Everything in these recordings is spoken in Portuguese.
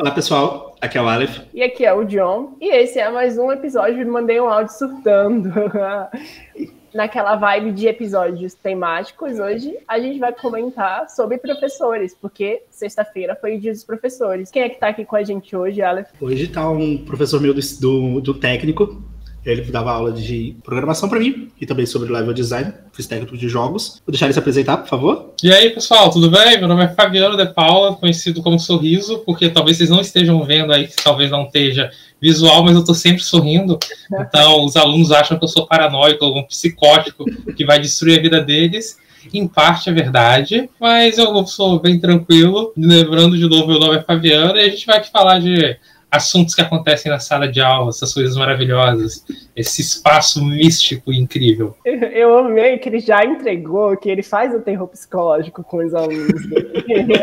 Olá, pessoal. Aqui é o Aleph. E aqui é o John. E esse é mais um episódio do Mandei um Áudio Surtando. Naquela vibe de episódios temáticos, hoje a gente vai comentar sobre professores, porque sexta-feira foi o dia dos professores. Quem é que tá aqui com a gente hoje, Aleph? Hoje tá um professor meu do, do, do técnico, ele dava aula de programação para mim e também sobre level design, fiz técnico de jogos. Vou deixar ele se apresentar, por favor. E aí, pessoal, tudo bem? Meu nome é Fabiano De Paula, conhecido como Sorriso, porque talvez vocês não estejam vendo aí, talvez não esteja visual, mas eu tô sempre sorrindo. Então, os alunos acham que eu sou paranoico, um psicótico que vai destruir a vida deles. Em parte é verdade, mas eu sou bem tranquilo. Lembrando de novo, meu nome é Fabiano e a gente vai aqui falar de assuntos que acontecem na sala de aula, essas coisas maravilhosas, esse espaço místico incrível. Eu amei que ele já entregou que ele faz o terror psicológico com os alunos.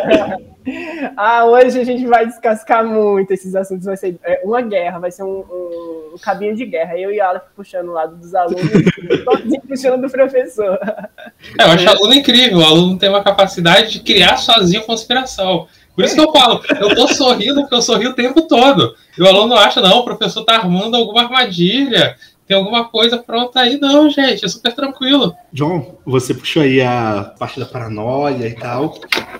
ah, hoje a gente vai descascar muito esses assuntos, vai ser é, uma guerra, vai ser um, um, um cabinho de guerra. Eu e a Aleph puxando o lado dos alunos, todos puxando do professor. É, eu acho o aluno incrível, o aluno tem uma capacidade de criar sozinho conspiração. Por isso que eu falo, eu tô sorrindo porque eu sorri o tempo todo. E o aluno acha, não, o professor tá armando alguma armadilha, tem alguma coisa pronta aí. Não, gente, é super tranquilo. John, você puxou aí a parte da paranoia e tal.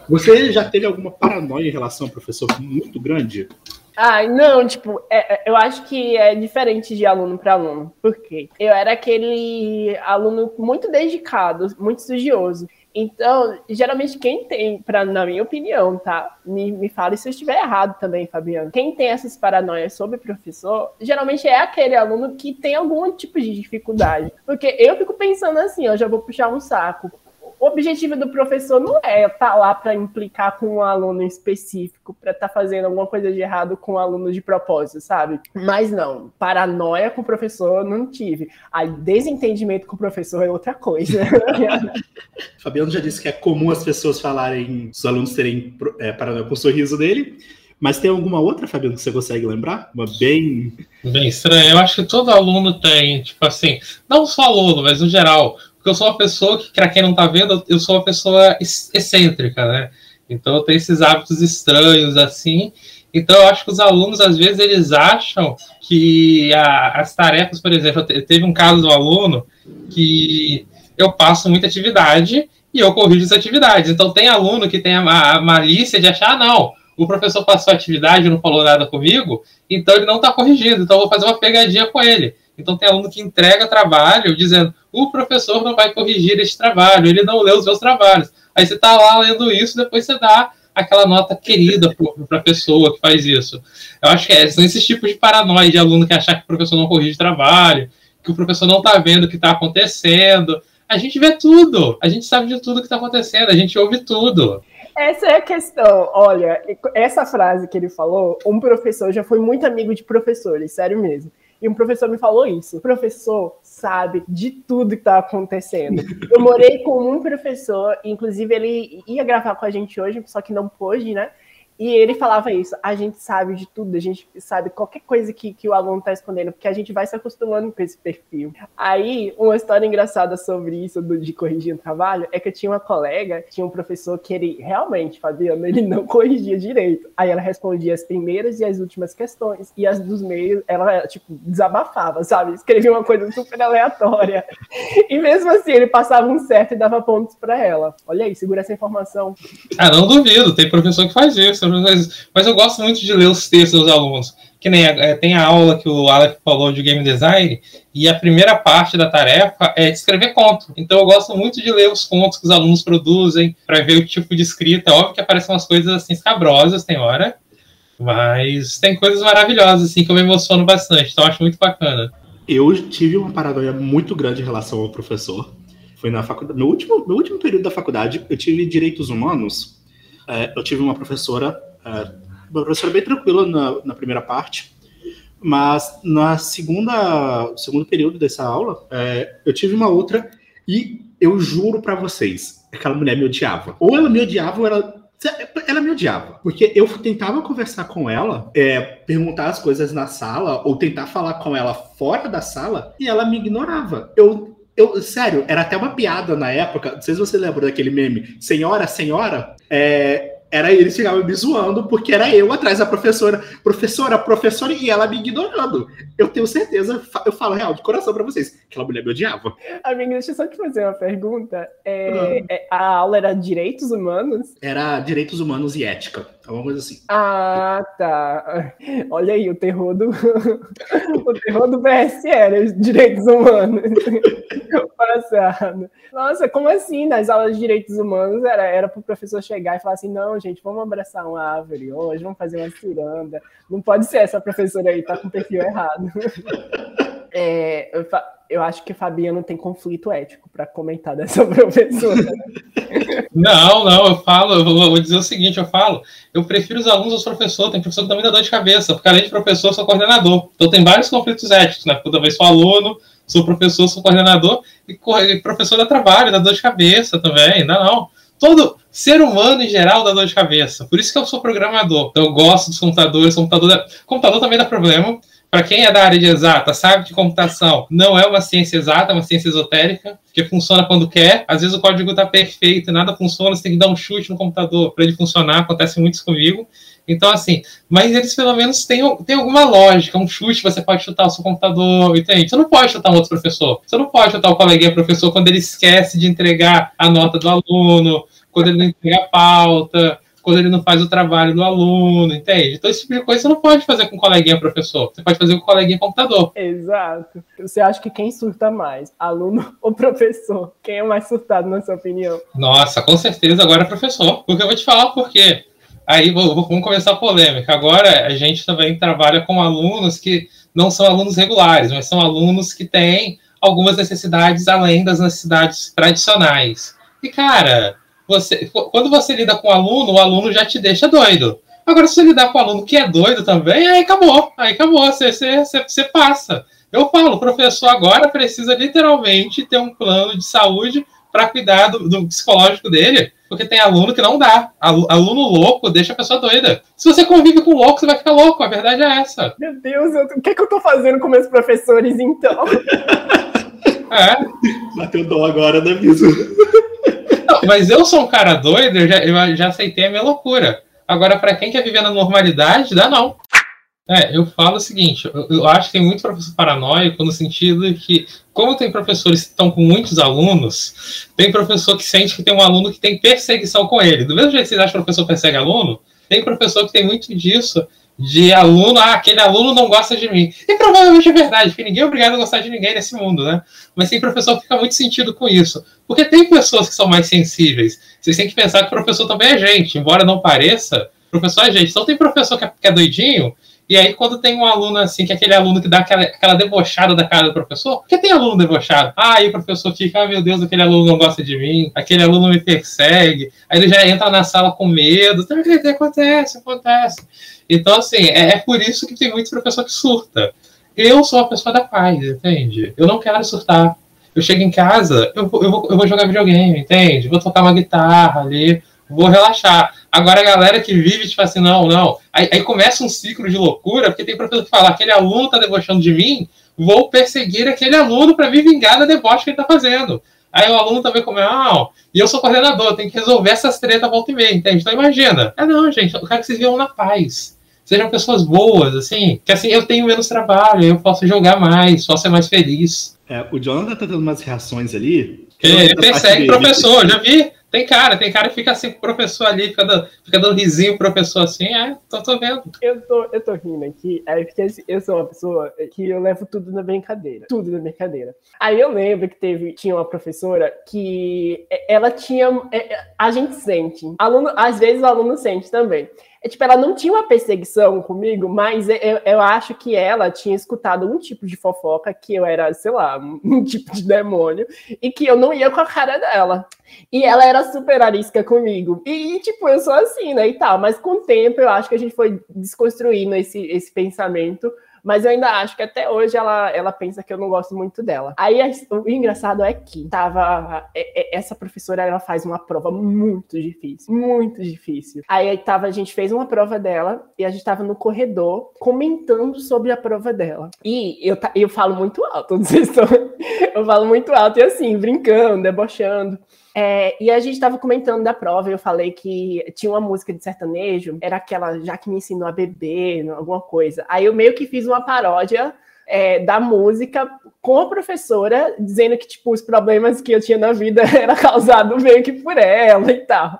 Você já teve alguma paranoia em relação ao professor muito grande? Ah, não, tipo, é, é eu acho que é diferente de aluno para aluno. Por quê? Eu era aquele aluno muito dedicado, muito estudioso. Então, geralmente quem tem, pra, na minha opinião, tá? Me, me fale se eu estiver errado também, Fabiano. Quem tem essas paranoias sobre professor, geralmente é aquele aluno que tem algum tipo de dificuldade. Porque eu fico pensando assim, eu já vou puxar um saco o objetivo do professor não é estar tá lá para implicar com um aluno específico, para estar tá fazendo alguma coisa de errado com o um aluno de propósito, sabe? Mas não, paranoia com o professor não tive. Aí, desentendimento com o professor é outra coisa. Fabiano já disse que é comum as pessoas falarem, os alunos terem é, paranoia com o sorriso dele. Mas tem alguma outra, Fabiano, que você consegue lembrar? Uma bem. Bem estranha. Eu acho que todo aluno tem, tipo assim, não só aluno, mas no geral. Eu sou uma pessoa que, para quem não está vendo, eu sou uma pessoa excêntrica, né? Então eu tenho esses hábitos estranhos assim. Então eu acho que os alunos, às vezes, eles acham que a, as tarefas, por exemplo, teve um caso do aluno que eu passo muita atividade e eu corrijo as atividades. Então tem aluno que tem a, a malícia de achar, ah, não, o professor passou atividade não falou nada comigo, então ele não está corrigindo, então eu vou fazer uma pegadinha com ele. Então tem aluno que entrega trabalho dizendo: o professor não vai corrigir este trabalho, ele não leu os meus trabalhos. Aí você está lá lendo isso, depois você dá aquela nota querida para a pessoa que faz isso. Eu acho que é, são esses tipos de paranoia de aluno que achar que o professor não corrige trabalho, que o professor não está vendo o que está acontecendo. A gente vê tudo, a gente sabe de tudo que está acontecendo, a gente ouve tudo. Essa é a questão. Olha, essa frase que ele falou, um professor já foi muito amigo de professores, sério mesmo. E um professor me falou isso. O professor sabe de tudo que tá acontecendo. Eu morei com um professor, inclusive ele ia gravar com a gente hoje, só que não pôde, né? E ele falava isso, a gente sabe de tudo, a gente sabe qualquer coisa que, que o aluno está escondendo, porque a gente vai se acostumando com esse perfil. Aí, uma história engraçada sobre isso, do, de corrigir o trabalho, é que eu tinha uma colega, tinha um professor que ele, realmente, Fabiano, ele não corrigia direito. Aí ela respondia as primeiras e as últimas questões, e as dos meios, ela, tipo, desabafava, sabe? Escrevia uma coisa super aleatória. E mesmo assim, ele passava um certo e dava pontos para ela. Olha aí, segura essa informação. Ah, não duvido, tem professor que faz isso mas, mas eu gosto muito de ler os textos dos alunos. Que nem é, tem a aula que o Alex falou de game design, e a primeira parte da tarefa é escrever conto. Então eu gosto muito de ler os contos que os alunos produzem, para ver o tipo de escrita. Óbvio que aparecem umas coisas assim escabrosas, tem hora, mas tem coisas maravilhosas assim que eu me emociono bastante, então acho muito bacana. Eu tive uma paranoia muito grande em relação ao professor. Foi na faculdade, no último, no último período da faculdade, eu tive direitos humanos é, eu tive uma professora, é, uma professora bem tranquila na, na, primeira parte, mas na segunda, segundo período dessa aula, é, eu tive uma outra e eu juro para vocês, aquela mulher me odiava. Ou ela me odiava ou ela ela me odiava, porque eu tentava conversar com ela, é, perguntar as coisas na sala, ou tentar falar com ela fora da sala, e ela me ignorava. Eu, eu, sério, era até uma piada na época. Não sei se você lembra daquele meme. Senhora, senhora, é, era eles ficavam me zoando porque era eu atrás da professora, professora, professora, e ela me ignorando. Eu tenho certeza, eu falo real, de coração para vocês, aquela mulher me odiava. Amiga, deixa eu só te fazer uma pergunta. É, uhum. é, a aula era direitos humanos? Era direitos humanos e ética, alguma coisa assim. Ah, tá. Olha aí, o terror do. o terror do BSL, direitos humanos. Passado. Nossa, como assim? Nas aulas de direitos humanos era, era pro professor chegar e falar assim: não, gente, vamos abraçar uma árvore hoje, vamos fazer uma ciranda. Não pode ser essa professora aí, tá com o perfil errado. É, eu, eu, acho que Fabiano tem conflito ético para comentar dessa professora. Não, não, eu falo, eu vou, dizer o seguinte, eu falo, eu prefiro os alunos aos professores, tem professor que também dá dor de cabeça, porque além de professor, eu sou coordenador. Então tem vários conflitos éticos, né? Porque talvez sou aluno, sou professor, sou coordenador, e professor dá trabalho, dá dor de cabeça também, não, não. Todo ser humano em geral dá dor de cabeça. Por isso que eu sou programador. Então, eu gosto dos computadores. Computador, computador também dá problema. Para quem é da área de exata, sabe que computação não é uma ciência exata, é uma ciência esotérica, que funciona quando quer. Às vezes o código está perfeito nada funciona, você tem que dar um chute no computador para ele funcionar. Acontece muito isso comigo. Então, assim, mas eles pelo menos têm, têm alguma lógica, um chute, você pode chutar o seu computador, entende? Você não pode chutar um outro professor. Você não pode chutar o coleguinha professor quando ele esquece de entregar a nota do aluno, quando ele não entrega a pauta, quando ele não faz o trabalho do aluno, entende? Então, esse tipo de coisa você não pode fazer com o coleguinha professor, você pode fazer com o coleguinha computador. Exato. Você acha que quem surta mais, aluno ou professor? Quem é mais surtado, na sua opinião? Nossa, com certeza agora é professor. Porque eu vou te falar por quê. Aí vamos começar a polêmica. Agora a gente também trabalha com alunos que não são alunos regulares, mas são alunos que têm algumas necessidades além das necessidades tradicionais. E, cara, você, quando você lida com o aluno, o aluno já te deixa doido. Agora, se você lidar com o aluno que é doido também, aí acabou. Aí acabou, você, você, você, você passa. Eu falo, o professor agora precisa literalmente ter um plano de saúde para cuidar do, do, psicológico dele, porque tem aluno que não dá. Aluno louco deixa a pessoa doida. Se você convive com louco, você vai ficar louco. A verdade é essa. Meu Deus, eu, o que, é que eu tô fazendo com meus professores então? É. Bateu dó agora, né, Biso? Mas eu sou um cara doido, eu já, eu já aceitei a minha loucura. Agora, para quem quer viver na normalidade, dá não. É, eu falo o seguinte, eu, eu, acho que tem muito professor paranoico no sentido que, como tem professores que estão com muitos alunos, tem professor que sente que tem um aluno que tem perseguição com ele. Do mesmo jeito que vocês acham que o professor persegue aluno, tem professor que tem muito disso, de aluno, ah, aquele aluno não gosta de mim. E provavelmente é verdade, porque ninguém é obrigado a gostar de ninguém nesse mundo, né? Mas tem professor que fica muito sentido com isso. Porque tem pessoas que são mais sensíveis. Vocês têm que pensar que o professor também é gente, embora não pareça, professor é gente. Então tem professor que é, que é doidinho e aí, quando tem um aluno assim, que é aquele aluno que dá aquela, aquela debochada da cara do professor, porque tem aluno debochado. Ah, aí o professor fica, ah, meu Deus, aquele aluno não gosta de mim, aquele aluno me persegue. Aí ele já entra na sala com medo. Então, acontece, acontece. Então, assim, é, é por isso que tem muitos professores que surta. Eu sou a pessoa da paz, entende? Eu não quero surtar. Eu chego em casa, eu, eu, vou, eu vou jogar videogame, entende? Vou tocar uma guitarra ali, vou relaxar. Agora a galera que vive, tipo assim, não, não. Aí, aí começa um ciclo de loucura, porque tem professor que fala, aquele aluno tá debochando de mim, vou perseguir aquele aluno para me vingar da deboche que ele tá fazendo. Aí o aluno também come, ah, e eu sou coordenador, tenho que resolver essas tretas volta e meia, entende? Então imagina. Ah, não, gente, eu quero que vocês vivam na paz. Sejam pessoas boas, assim, que assim eu tenho menos trabalho, eu posso jogar mais, posso ser mais feliz. É, o Jonathan tá tendo umas reações ali. Ele persegue professor, já vi? Tem cara, tem cara que fica assim com o professor ali, fica dando, fica dando risinho pro professor assim, é, tô, tô vendo. Eu tô, eu tô rindo aqui, é porque assim, eu sou uma pessoa que eu levo tudo na brincadeira. Tudo na brincadeira. Aí eu lembro que teve, tinha uma professora que ela tinha. É, a gente sente. Aluno, às vezes o aluno sente também. É, tipo, ela não tinha uma perseguição comigo, mas eu, eu, acho que ela tinha escutado um tipo de fofoca que eu era, sei lá, um tipo de demônio, e que eu não ia com a cara dela. E ela era super arisca comigo. E, tipo, eu sou assim, né, e tal. Mas com o tempo, eu acho que a gente foi desconstruindo esse, esse pensamento mas eu ainda acho que até hoje ela, ela pensa que eu não gosto muito dela. Aí o engraçado é que tava. É, é, essa professora ela faz uma prova muito difícil. Muito difícil. Aí tava, a gente fez uma prova dela e a gente tava no corredor comentando sobre a prova dela. E eu, eu falo muito alto, não sei se eu falo muito alto e assim, brincando, debochando. É, e a gente estava comentando da prova, eu falei que tinha uma música de sertanejo, era aquela já que me ensinou a beber, alguma coisa. Aí eu meio que fiz uma paródia é, da música com a professora, dizendo que tipo, os problemas que eu tinha na vida era causado meio que por ela e tal.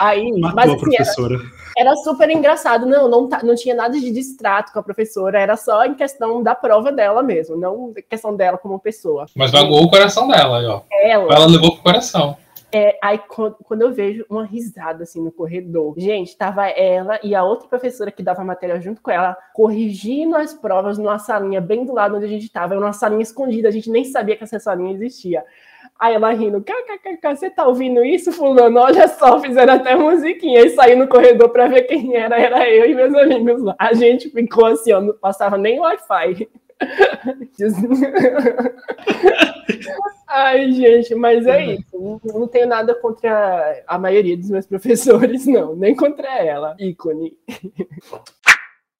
Aí, Matou mas, assim, a professora. Era, era, super engraçado. Não, não, não tinha nada de distrato com a professora, era só em questão da prova dela mesmo, não questão dela como pessoa. Mas vagou o coração dela, ó. Ela, ela levou pro coração. É, aí quando eu vejo uma risada assim no corredor, gente, tava ela e a outra professora que dava matéria junto com ela, corrigindo as provas numa salinha bem do lado onde a gente tava, uma salinha escondida, a gente nem sabia que essa salinha existia. Aí ela rindo, kkkk, você tá ouvindo isso, fulano? Olha só, fizeram até musiquinha. E saí no corredor para ver quem era, era eu e meus amigos lá. A gente ficou assim, ó, não passava nem Wi-Fi. Ai, gente, mas é isso. Não, não tenho nada contra a maioria dos meus professores, não. Nem contra ela, ícone.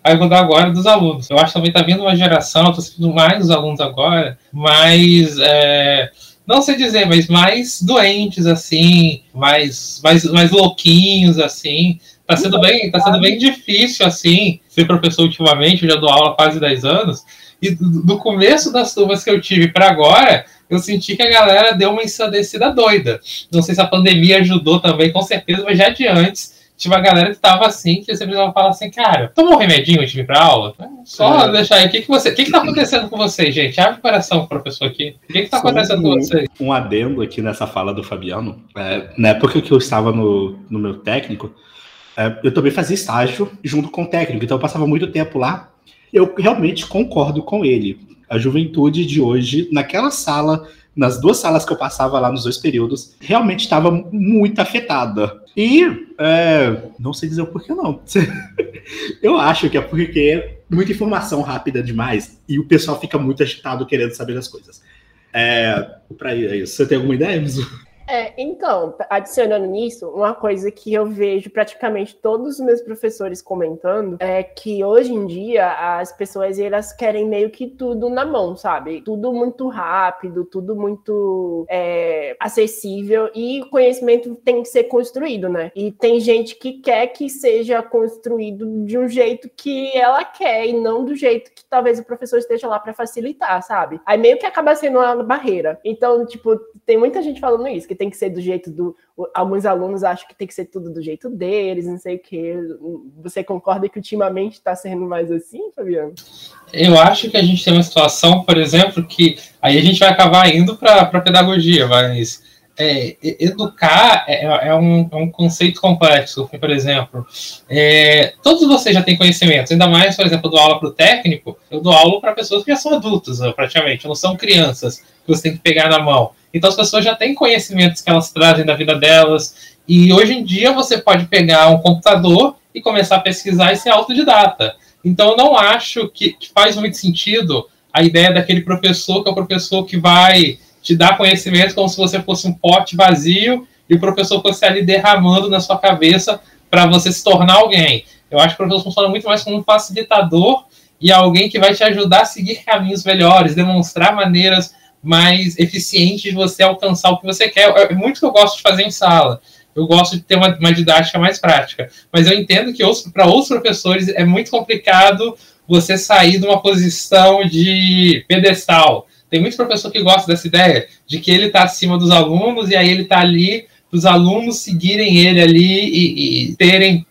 Aí vou dar agora dos alunos. Eu acho que também tá vindo uma geração, tô sentindo mais dos alunos agora, mas é, não sei dizer, mas mais doentes, assim, mais, mais, mais louquinhos, assim. Tá sendo bem, tá sendo bem difícil, assim, ser professor ultimamente, eu já dou aula há quase 10 anos. E do começo das turmas que eu tive para agora, eu senti que a galera deu uma ensandecida doida. Não sei se a pandemia ajudou também, com certeza, mas já de antes tinha uma galera que tava assim, que você precisava falar assim, cara, toma um remedinho antes de vir pra aula? Só é. deixar aí, o que, que você. O que, que tá acontecendo com vocês, gente? Abre o coração, professor, aqui. O que, que tá Só acontecendo um, com vocês? Um adendo aqui nessa fala do Fabiano. É, na época que eu estava no, no meu técnico, é, eu também fazia estágio junto com o técnico, então eu passava muito tempo lá. Eu realmente concordo com ele. A juventude de hoje, naquela sala nas duas salas que eu passava lá nos dois períodos, realmente estava muito afetada. E é, não sei dizer o porquê, não. eu acho que é porque muita informação rápida demais e o pessoal fica muito agitado querendo saber das coisas. É, para isso, você tem alguma ideia, Mizu? É, então, adicionando nisso, uma coisa que eu vejo praticamente todos os meus professores comentando é que hoje em dia as pessoas elas querem meio que tudo na mão, sabe? Tudo muito rápido, tudo muito é, acessível e o conhecimento tem que ser construído, né? E tem gente que quer que seja construído de um jeito que ela quer e não do jeito que talvez o professor esteja lá para facilitar, sabe? Aí meio que acaba sendo uma barreira. Então, tipo, tem muita gente falando isso, que tem que ser do jeito do. Alguns alunos acham que tem que ser tudo do jeito deles, não sei o quê. Você concorda que ultimamente está sendo mais assim, Fabiano? Eu acho que a gente tem uma situação, por exemplo, que aí a gente vai acabar indo para a pedagogia, mas é, educar é, é, um, é, um, conceito complexo. Por exemplo, é, todos vocês já têm conhecimentos, ainda mais, por exemplo, eu dou aula para o técnico, eu dou aula para pessoas que já são adultas, praticamente, não são crianças que você tem que pegar na mão. Então as pessoas já têm conhecimentos que elas trazem da vida delas. E hoje em dia você pode pegar um computador e começar a pesquisar e ser autodidata. Então eu não acho que, que faz muito sentido a ideia daquele professor que é o professor que vai te dar conhecimento como se você fosse um pote vazio e o professor fosse ali derramando na sua cabeça para você se tornar alguém. Eu acho que o professor funciona muito mais como um facilitador e alguém que vai te ajudar a seguir caminhos melhores, demonstrar maneiras mais eficiente de você alcançar o que você quer. É muito que eu gosto de fazer em sala. Eu gosto de ter uma, uma didática mais prática. Mas eu entendo que para outros professores é muito complicado você sair de uma posição de pedestal. Tem muitos professores que gostam dessa ideia de que ele está acima dos alunos e aí ele está ali para os alunos seguirem ele ali e, e terem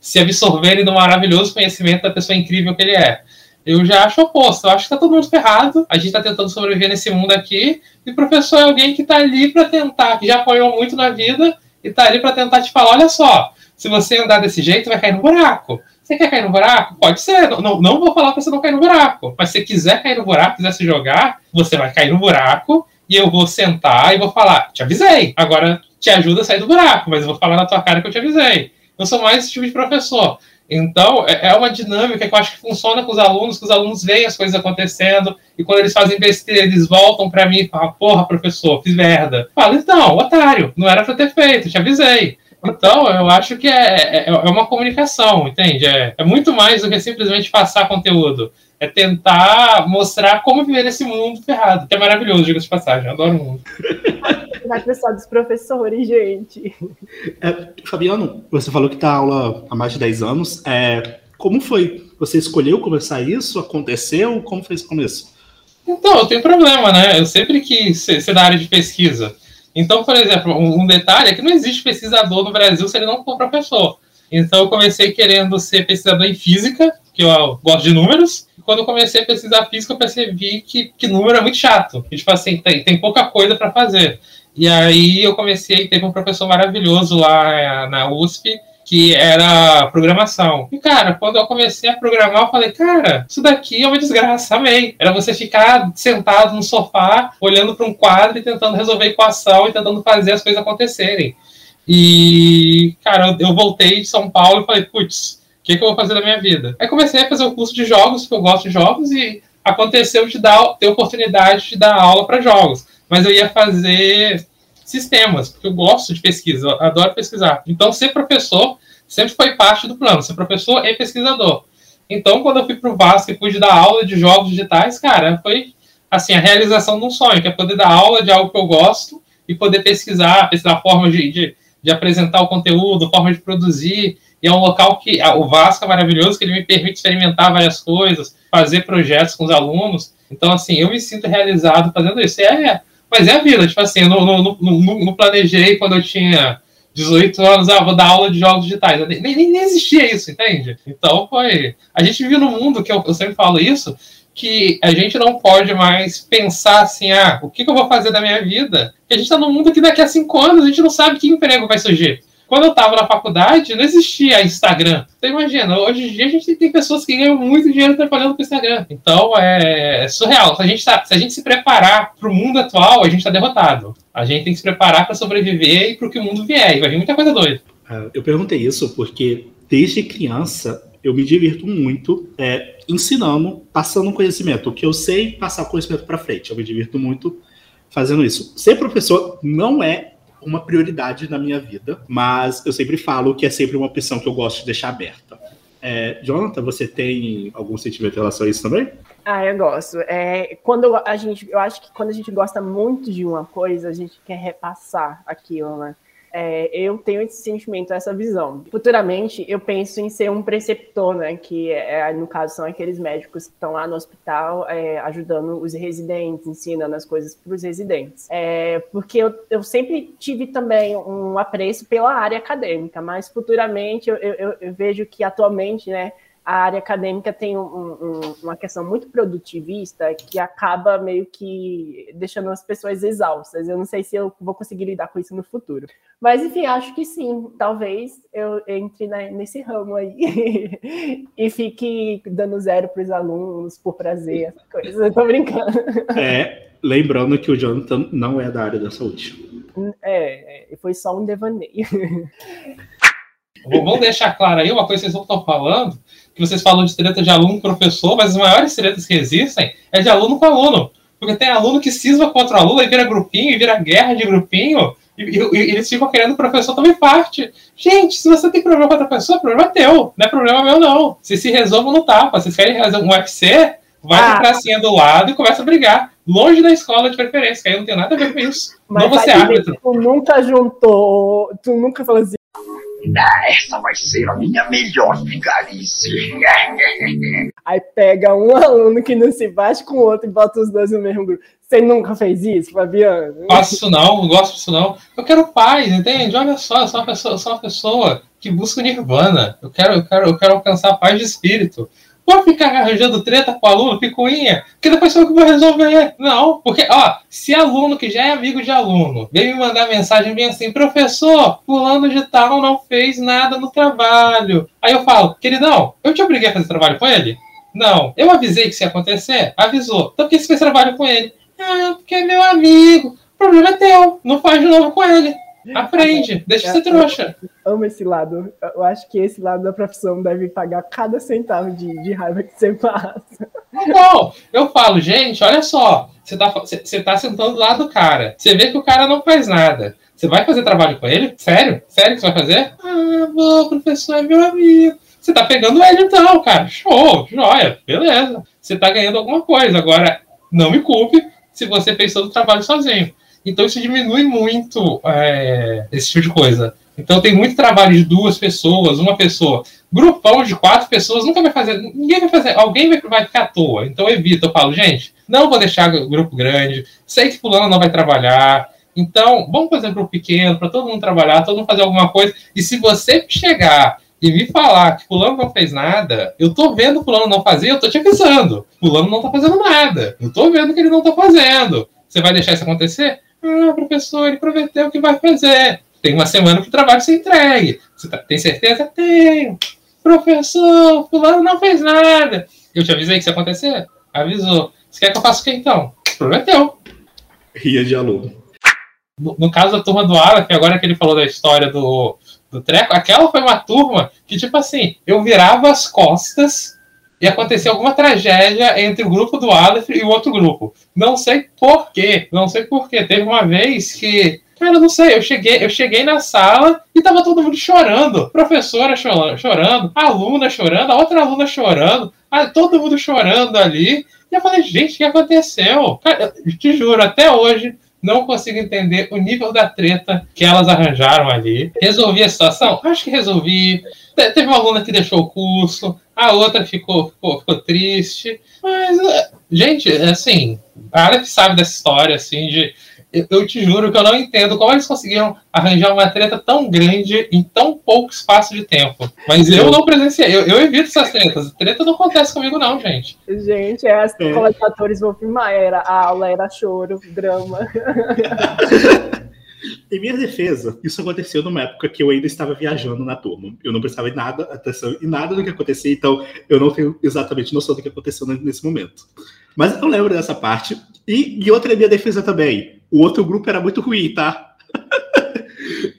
se absorverem do maravilhoso conhecimento da pessoa incrível que ele é. Eu já acho oposto. Eu acho que tá todo mundo ferrado. A gente tá tentando sobreviver nesse mundo aqui. E o professor é alguém que tá ali para tentar, que já apanhou muito na vida e tá ali para tentar te falar: olha só, se você andar desse jeito, vai cair no buraco. Você quer cair no buraco? Pode ser. Não, não, vou falar para você não cair no buraco. Mas se quiser cair no buraco, quiser se jogar, você vai cair no buraco e eu vou sentar e vou falar: te avisei. Agora te ajuda a sair do buraco, mas eu vou falar na tua cara que eu te avisei. Eu sou mais esse tipo de professor. Então, é, é uma dinâmica que eu acho que funciona com os alunos, que os alunos veem as coisas acontecendo, e quando eles fazem besteira, eles voltam para mim e falam, porra, professor, fiz merda. Fala, então, otário, não era para ter feito, te avisei. Então, eu acho que é, é, é uma comunicação, entende? É, é muito mais do que simplesmente passar conteúdo. É tentar mostrar como viver nesse mundo ferrado, que é maravilhoso, diga-se de passagem, eu adoro o mundo. vai precisar dos professores, gente. É, Fabiano, você falou que dá aula há mais de 10 anos. É, como foi? Você escolheu começar isso? Aconteceu? Como foi esse começo? Então, eu tenho problema, né? Eu sempre quis ser, ser da área de pesquisa. Então, por exemplo, um, detalhe é que não existe pesquisador no Brasil se ele não for professor. Então, eu comecei querendo ser pesquisador em física, que eu gosto de números. E quando eu comecei a pesquisar física, eu percebi que, que número é muito chato. E, tipo assim, tem, tem pouca coisa para fazer. E aí eu comecei, teve um professor maravilhoso lá na USP, que era programação. E, cara, quando eu comecei a programar, eu falei, cara, isso daqui é uma desgraça, amei. Era você ficar sentado no sofá, olhando para um quadro e tentando resolver equação e tentando fazer as coisas acontecerem. E, cara, eu voltei de São Paulo e falei, putz, o que, que eu vou fazer da minha vida? Aí comecei a fazer o curso de jogos, porque eu gosto de jogos, e aconteceu de dar, ter oportunidade de dar aula para jogos. Mas eu ia fazer sistemas, porque eu gosto de pesquisa, eu adoro pesquisar. Então, ser professor sempre foi parte do plano, ser professor e pesquisador. Então, quando eu fui para o Vasco e pude dar aula de jogos digitais, cara, foi assim a realização de um sonho, que é poder dar aula de algo que eu gosto e poder pesquisar, pesquisar formas de, de, de apresentar o conteúdo, formas de produzir. E é um local que o Vasco é maravilhoso, que ele me permite experimentar várias coisas, fazer projetos com os alunos. Então, assim, eu me sinto realizado fazendo isso. E é, mas é a vida, tipo assim, eu não, não, não, não planejei quando eu tinha 18 anos, ah, vou dar aula de jogos digitais. Nem, nem, nem existia isso, entende? Então foi. A gente vive num mundo que eu, eu, sempre falo isso, que a gente não pode mais pensar assim, ah, o que, que eu vou fazer da minha vida? Porque a gente está num mundo que daqui a cinco anos a gente não sabe que emprego vai surgir quando eu estava na faculdade, não existia Instagram. Então imagina, hoje em dia a gente tem pessoas que ganham muito dinheiro trabalhando com Instagram. Então é, surreal. Se a gente, tá, se, a gente se preparar para o mundo atual, a gente está derrotado. A gente tem que se preparar para sobreviver e para o que o mundo vier. E vai vir muita coisa doida. É, eu perguntei isso porque desde criança eu me divirto muito é, ensinando, passando conhecimento. O que eu sei, passar conhecimento para frente. Eu me divirto muito fazendo isso. Ser professor não é uma prioridade na minha vida, mas eu sempre falo que é sempre uma opção que eu gosto de deixar aberta. É, Jonathan, você tem algum sentimento em relação a isso também? Ah, eu gosto. É, quando a gente, eu acho que quando a gente gosta muito de uma coisa, a gente quer repassar aquilo, né? É, eu tenho esse sentimento, essa visão. Futuramente, eu penso em ser um preceptor, né? Que é, no caso são aqueles médicos que estão lá no hospital é, ajudando os residentes, ensinando as coisas para os residentes. É, porque eu, eu sempre tive também um apreço pela área acadêmica, mas futuramente eu, eu, eu vejo que atualmente, né? A área acadêmica tem um, um, uma questão muito produtivista que acaba meio que deixando as pessoas exaustas. Eu não sei se eu vou conseguir lidar com isso no futuro. Mas, enfim, acho que sim. Talvez eu entre nesse ramo aí e fique dando zero para os alunos por prazer, essas coisas. Eu tô brincando. É, lembrando que o Jonathan não é da área da saúde. É, é foi só um devaneio. Vamos deixar claro aí uma coisa que vocês não estão falando, que vocês falam de treta de aluno professor, mas as maiores tretas que existem é de aluno com aluno. Porque tem aluno que cisma contra o aluno e vira grupinho, e vira guerra de grupinho, e, e, e eles ficam querendo o professor também parte. Gente, se você tem problema com outra pessoa, problema é teu, não é problema meu, não. Se se resolve no tapa. Vocês querem fazer um UFC, vai ah. pra pracinha do lado e começa a brigar. Longe da escola de preferência, que aí não tem nada a ver com isso. Mas não você árbitro. Tu nunca juntou, tu nunca falou assim, ah, essa vai ser a minha melhor vigarice. Aí pega um aluno que não se bate com o outro e bota os dois no mesmo grupo. Você nunca fez isso, Fabiano? Faço isso não, não gosto disso não. Eu quero paz, entende? Olha só, eu sou uma pessoa, sou uma pessoa que busca nirvana. Eu quero, eu quero, eu quero alcançar paz de espírito. Vou ficar arranjando treta com o aluno, picuinha, que depois sou eu que vou resolver. Não, porque, ó, se aluno que já é amigo de aluno vem me mandar mensagem bem assim, professor, fulano de tal não fez nada no trabalho. Aí eu falo, queridão, eu te obriguei a fazer trabalho com ele? Não. Eu avisei que isso ia acontecer? Avisou. Então por que você fez trabalho com ele? Ah, porque é meu amigo. O problema é teu. Não faz de novo com ele. Aprende, deixa de ser trouxa. Amo esse lado. Eu acho que esse lado da profissão deve pagar cada centavo de, de raiva que você passa. Não, eu falo, gente, olha só. Você tá, você tá sentando do lado do cara. Você vê que o cara não faz nada. Você vai fazer trabalho com ele? Sério? Sério que você vai fazer? Ah, bom, professor é meu amigo. Você tá pegando ele então, cara. Show, joia, beleza. Você tá ganhando alguma coisa. Agora, não me culpe se você fez todo o trabalho sozinho. Então isso diminui muito é, esse tipo de coisa. Então tem muito trabalho de duas pessoas, uma pessoa. Grupão de quatro pessoas nunca vai fazer. Ninguém vai fazer. Alguém vai, vai ficar à toa. Então evita. Eu falo, gente, não vou deixar grupo grande. Sei que fulano não vai trabalhar. Então, vamos fazer grupo pequeno para todo mundo trabalhar, todo mundo fazer alguma coisa. E se você chegar e me falar que fulano não fez nada, eu tô vendo fulano não fazer, eu tô te avisando. Fulano não tá fazendo nada. Eu tô vendo que ele não tá fazendo. Você vai deixar isso acontecer? Ah, professor, ele prometeu que vai fazer. Tem uma semana que o trabalho se entregue. Você tá, tem certeza? Tenho. Professor, fulano não fez nada. Eu te avisei que isso ia acontecer? Avisou. Você quer que eu faça o quê então? Prometeu. Ria de aluno. No, no, caso da turma do Aleph, agora que ele falou da história do, do treco, aquela foi uma turma que, tipo assim, eu virava as costas e acontecia alguma tragédia entre o grupo do Aleph e o outro grupo. Não sei porquê, não sei porquê. Teve uma vez que Cara, não sei, eu cheguei, eu cheguei na sala e tava todo mundo chorando. Professora chorando, chorando, aluna chorando, a outra aluna chorando, todo mundo chorando ali. E eu falei, gente, o que aconteceu? Cara, eu te juro, até hoje não consigo entender o nível da treta que elas arranjaram ali. Resolvi a situação? Acho que resolvi. Teve uma aluna que deixou o curso, a outra ficou, ficou, ficou triste. Mas, gente, assim, a Aleph sabe dessa história, assim, de eu te juro que eu não entendo como eles conseguiram arranjar uma treta tão grande em tão pouco espaço de tempo. Mas eu não presenciei, eu, eu evito essas tretas. Treta não acontece comigo, não, gente. Gente, é as é. coletadores vão filmar. Era, a aula era choro, drama. Em minha defesa, isso aconteceu numa época que eu ainda estava viajando na turma. Eu não prestava em nada atenção em nada do que acontecia, então eu não tenho exatamente noção do que aconteceu nesse momento. Mas eu lembro dessa parte. E, e outra é minha defesa também. O outro grupo era muito ruim, tá?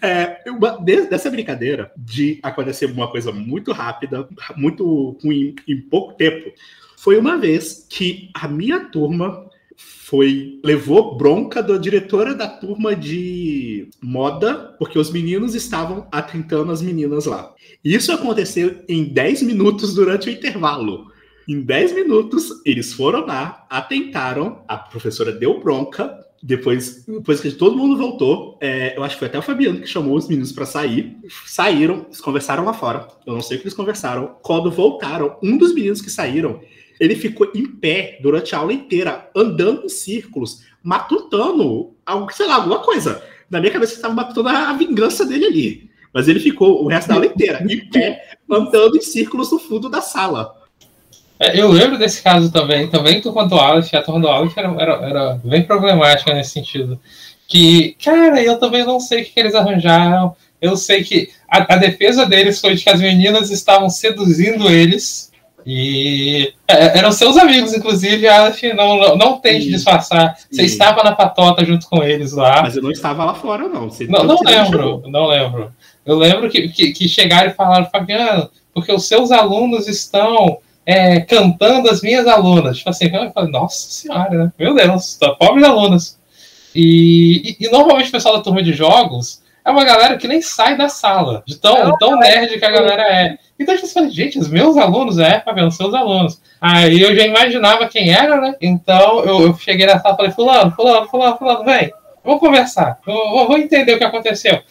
É, uma, dessa brincadeira de acontecer uma coisa muito rápida, muito ruim em pouco tempo, foi uma vez que a minha turma foi levou bronca da diretora da turma de moda, porque os meninos estavam atentando as meninas lá. Isso aconteceu em 10 minutos durante o intervalo. Em 10 minutos, eles foram lá, atentaram, a professora deu bronca, depois, depois que todo mundo voltou, é, eu acho que foi até o Fabiano que chamou os meninos para sair. Saíram, eles conversaram lá fora. Eu não sei o que eles conversaram. Quando voltaram, um dos meninos que saíram, ele ficou em pé durante a aula inteira, andando em círculos, matutando, algo, sei lá, alguma coisa. Na minha cabeça, estava matutando a vingança dele ali. Mas ele ficou o resto da aula inteira, em pé, andando em círculos no fundo da sala. É, eu lembro desse caso também, também tu quanto Aleph, a turma do Aleph era, era, era, bem problemática nesse sentido. Que, cara, eu também não sei o que, eles arranjaram. Eu sei que a, a, defesa deles foi de que as meninas estavam seduzindo eles. E é, eram seus amigos, inclusive, Aleph, não, não, não tente disfarçar. Você estava na patota junto com eles lá. Mas eu não estava lá fora, não. Você não, não lembro, não lembro. Eu lembro que, que, que chegaram e falaram, Fabiano, porque os seus alunos estão é, cantando as minhas alunas. Tipo assim, eu falei, nossa senhora, né? Meu Deus, tá, pobres alunas. E, e, e, normalmente o pessoal da turma de jogos é uma galera que nem sai da sala, de tão, tão nerd que a galera é. Então eu falei, gente, os meus alunos, é, Fabiano, seus alunos. Aí eu já imaginava quem era, né? Então eu, eu cheguei na sala e falei, fulano, fulano, fulano, fulano, vem, vamos conversar, vou, vou entender o que aconteceu.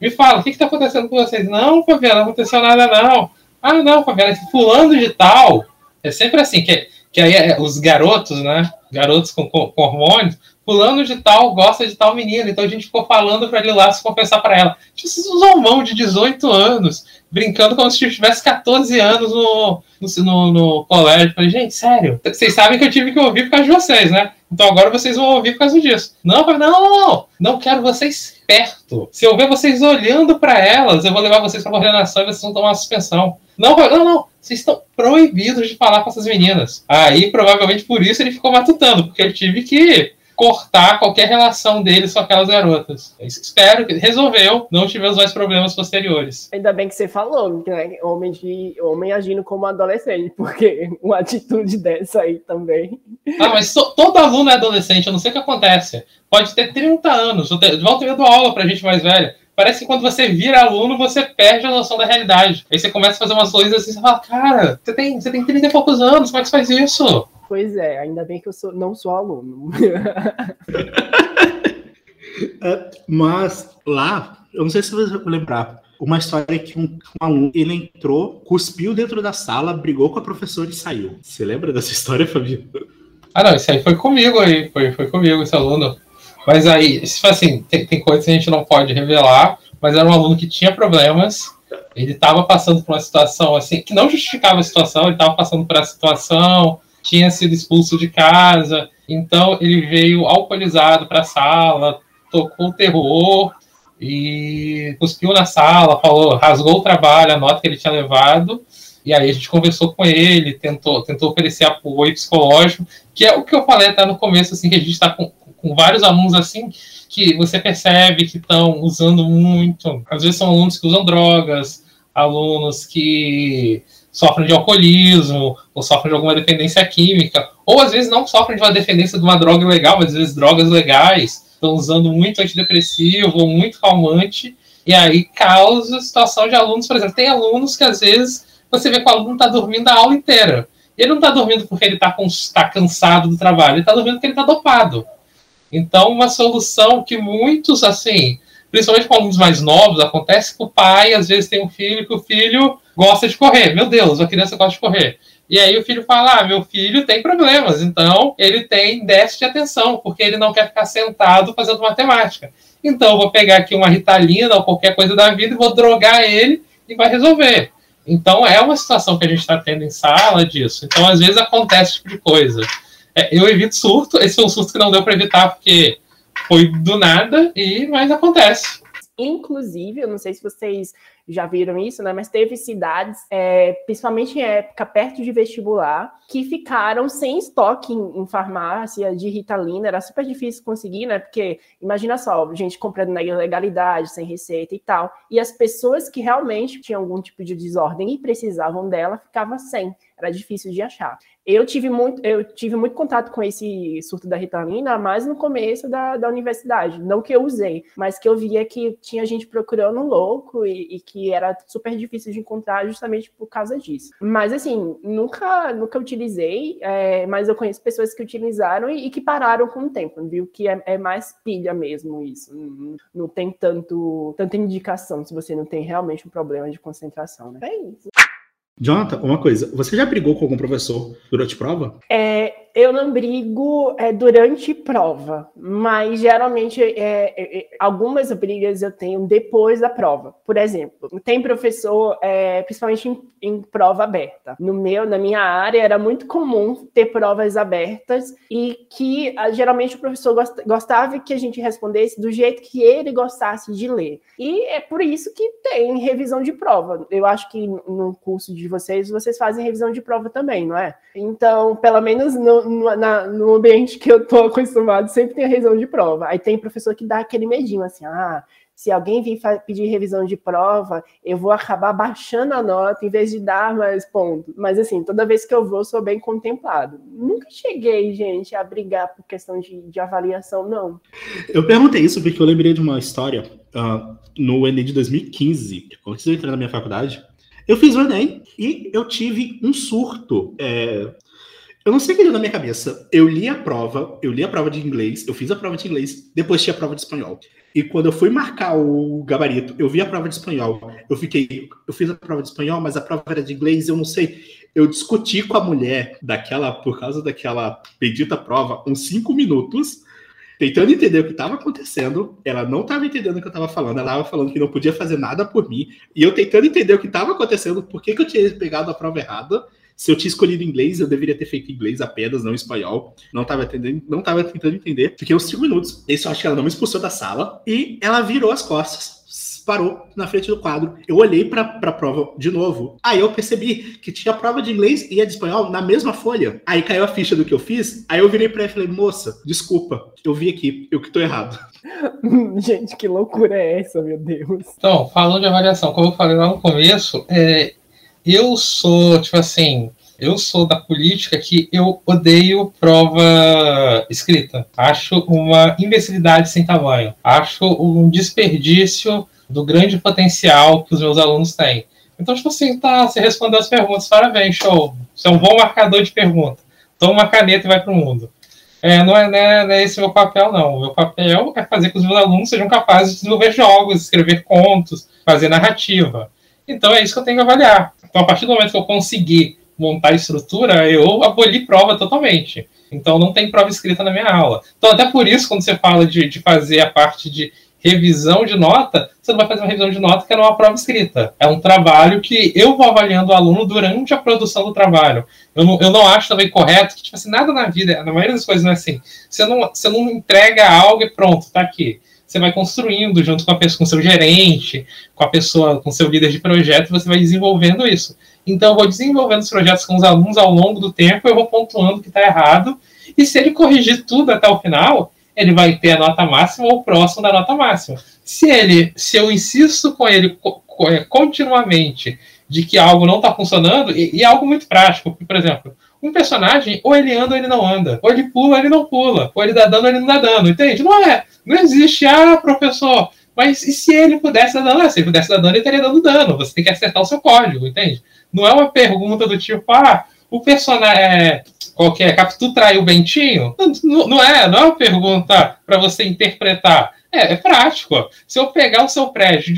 Me fala, o que está acontecendo com vocês? Não, Fabiano, não aconteceu nada, não. Ah, não, Fabiana, fulano de tal. É sempre assim, que, que aí é, os garotos, né? Garotos com, com, com hormônios, fulano de tal gosta de tal menina, então a gente ficou falando para ele lá se confessar para ela. Esses zombão de 18 anos, brincando como se tivesse 14 anos no, no, no colégio. Falei, gente, sério, vocês sabem que eu tive que ouvir por causa de vocês, né? Então agora vocês vão ouvir por causa disso. Não, não, não, não, não quero vocês perto. Se eu ver vocês olhando para elas, eu vou levar vocês para coordenação e vocês vão tomar uma suspensão. Não, não, não. Vocês estão proibidos de falar com essas meninas. Aí, provavelmente por isso ele ficou matutando, porque ele tive que cortar qualquer relação deles com aquelas garotas. Espero que resolveu, não tivemos mais problemas posteriores. Ainda bem que você falou, né? Homem, de, homem agindo como adolescente, porque uma atitude dessa aí também. Ah, mas to, todo aluno é adolescente, eu não sei o que acontece. Pode ter 30 anos, volta e meia do aula pra gente mais velha. Parece que quando você vira aluno, você perde a noção da realidade. Aí você começa a fazer umas coisas assim, você fala, cara, você tem, você tem 30 e poucos anos, como é que você faz isso? Pois é, ainda bem que eu sou, não sou aluno. É, mas lá, eu não sei se você vai lembrar, uma história que um, um, aluno ele entrou, cuspiu dentro da sala, brigou com a professora e saiu. Você lembra dessa história, Fabio? Ah, não, isso aí foi comigo aí, foi, foi comigo esse aluno. Mas aí, assim, tem, tem coisas que a gente não pode revelar, mas era um aluno que tinha problemas, ele estava passando por uma situação assim, que não justificava a situação, ele estava passando por essa situação, tinha sido expulso de casa, então ele veio alcoolizado para a sala, tocou terror e cuspiu na sala, falou, rasgou o trabalho, a nota que ele tinha levado, e aí a gente conversou com ele, tentou, tentou oferecer apoio psicológico, que é o que eu falei até no começo, assim, que a gente está com, com vários alunos assim, que você percebe que estão usando muito. Às vezes são alunos que usam drogas, alunos que sofrem de alcoolismo, ou sofrem de alguma dependência química, ou às vezes não sofrem de uma dependência de uma droga legal, mas às vezes drogas legais, estão usando muito antidepressivo muito calmante, e aí causa situação de alunos, por exemplo, tem alunos que às vezes você vê que o aluno está dormindo a aula inteira. Ele não está dormindo porque ele está tá cansado do trabalho, ele está dormindo porque ele está dopado. Então, uma solução que muitos, assim, principalmente com alunos mais novos, acontece que o pai às vezes tem um filho que o filho gosta de correr. Meu Deus, a criança gosta de correr. E aí o filho fala: ah, meu filho tem problemas, então ele tem déficit de atenção, porque ele não quer ficar sentado fazendo matemática. Então eu vou pegar aqui uma ritalina ou qualquer coisa da vida e vou drogar ele e vai resolver. Então é uma situação que a gente está tendo em sala disso. Então às vezes acontece esse tipo de coisa. É, eu evito surto, esse foi um surto que não deu para evitar porque foi do nada, e mas acontece. Inclusive, eu não sei se vocês já viram isso, né? Mas teve cidades, é, principalmente em época perto de vestibular, que ficaram sem estoque em, em, farmácia de Ritalina. Era super difícil conseguir, né? Porque imagina só, gente comprando na ilegalidade, sem receita e tal. E as pessoas que realmente tinham algum tipo de desordem e precisavam dela, ficavam sem. Era difícil de achar. Eu tive muito, eu tive muito contato com esse surto da Ritalina, mais no começo da, da universidade. Não que eu usei, mas que eu via que tinha gente procurando um louco e, e que era super difícil de encontrar justamente por causa disso. Mas assim, nunca, nunca utilizei, é, mas eu conheço pessoas que utilizaram e, e, que pararam com o tempo, viu? Que é, é mais pilha mesmo isso. Não, não tem tanto, tanta indicação se você não tem realmente um problema de concentração, né? É isso. Jonathan, uma coisa, você já brigou com algum professor durante prova? É, eu não brigo é, durante prova, mas geralmente é, é, é, algumas brigas eu tenho depois da prova. Por exemplo, tem professor, é, principalmente em, em, prova aberta. No meu, na minha área, era muito comum ter provas abertas e que ah, geralmente o professor gost, gostava que a gente respondesse do jeito que ele gostasse de ler. E é por isso que tem revisão de prova. Eu acho que no curso de vocês, vocês fazem revisão de prova também, não é? Então, pelo menos no, no, na, no ambiente que eu tô acostumado, sempre tem a revisão de prova. Aí tem professor que dá aquele medinho, assim, ah, se alguém vir pedir revisão de prova, eu vou acabar baixando a nota em vez de dar mais pontos. Mas assim, toda vez que eu vou, sou bem contemplado. Nunca cheguei, gente, a brigar por questão de, de avaliação, não. Eu perguntei isso porque eu lembrei de uma história uh, no Enem de 2015, antes de eu entrar na minha faculdade. Eu fiz o Enem e eu tive um surto. É, eu não sei o que deu na minha cabeça. Eu li a prova, eu li a prova de inglês, eu fiz a prova de inglês, depois tinha a prova de espanhol. E quando eu fui marcar o gabarito, eu vi a prova de espanhol. Eu fiquei, eu fiz a prova de espanhol, mas a prova era de inglês, eu não sei. Eu discuti com a mulher daquela, por causa daquela bendita prova, uns cinco minutos, tentando entender o que estava acontecendo. Ela não estava entendendo o que eu estava falando, ela estava falando que não podia fazer nada por mim, e eu tentando entender o que estava acontecendo, por que, que eu tinha pegado a prova errada. Se eu tinha escolhido inglês, eu deveria ter feito inglês apenas, não espanhol. Não estava entendendo, não tava tentando entender. Fiquei uns 5 minutos. Esse eu acho que ela não me expulsou da sala. E ela virou as costas parou na frente do quadro. Eu olhei para a prova de novo. Aí eu percebi que tinha a prova de inglês e a de espanhol na mesma folha. Aí caiu a ficha do que eu fiz. Aí eu virei para ela e falei: "Moça, desculpa, eu vi aqui, eu que tô errado". Gente, que loucura é essa, meu Deus? Então, falando de avaliação, como eu falei lá no começo, é, eu sou, tipo assim, eu sou da política que eu odeio prova escrita. Acho uma imbecilidade sem tamanho. Acho um desperdício do grande potencial que os meus alunos têm. Então, tipo assim, tá, você respondeu as perguntas, parabéns, show. Você é um bom marcador de pergunta. Toma uma caneta e vai pro mundo. é, não, é, não, é, não é esse meu papel, não. O meu papel é fazer com que os meus alunos sejam capazes de desenvolver jogos, escrever contos, fazer narrativa. Então é isso que eu tenho que avaliar. Então, a partir do momento que eu conseguir montar a estrutura, eu aboli prova totalmente. Então não tem prova escrita na minha aula. Então, até por isso, quando você fala de, de fazer a parte de revisão de nota, você não vai fazer uma revisão de nota que é uma prova escrita. É um trabalho que eu vou avaliando o aluno durante a produção do trabalho. Eu não, eu não acho também correto que, tipo assim, nada na vida, na maioria das coisas não é assim. Você não, você não entrega algo e pronto, tá aqui. Você vai construindo junto com a pessoa, com seu gerente, com a pessoa, com seu líder de projeto, você vai desenvolvendo isso. Então, eu vou desenvolvendo os projetos com os alunos ao longo do tempo, eu vou pontuando o que está errado, e se ele corrigir tudo até o final, ele vai ter a nota máxima ou próximo da nota máxima. Se ele, se eu insisto com ele é, continuamente de que algo não está funcionando, e, e, é algo muito prático, por exemplo, um personagem, ou ele anda ou ele não anda, ou ele pula ou ele não pula, ou ele dá dano ou ele não dá dano, entende? Não é, não existe, ah, professor, mas e se ele pudesse dar dano? Ah, se ele pudesse dar dano, ele estaria dando dano, você tem que acertar o seu código, entende? Não é uma pergunta do tipo, ah, o personagem. É, qualquer, Capitu traiu o Bentinho? Não, não, é, não é uma pergunta para você interpretar. É, é prático. Se eu pegar o seu prédio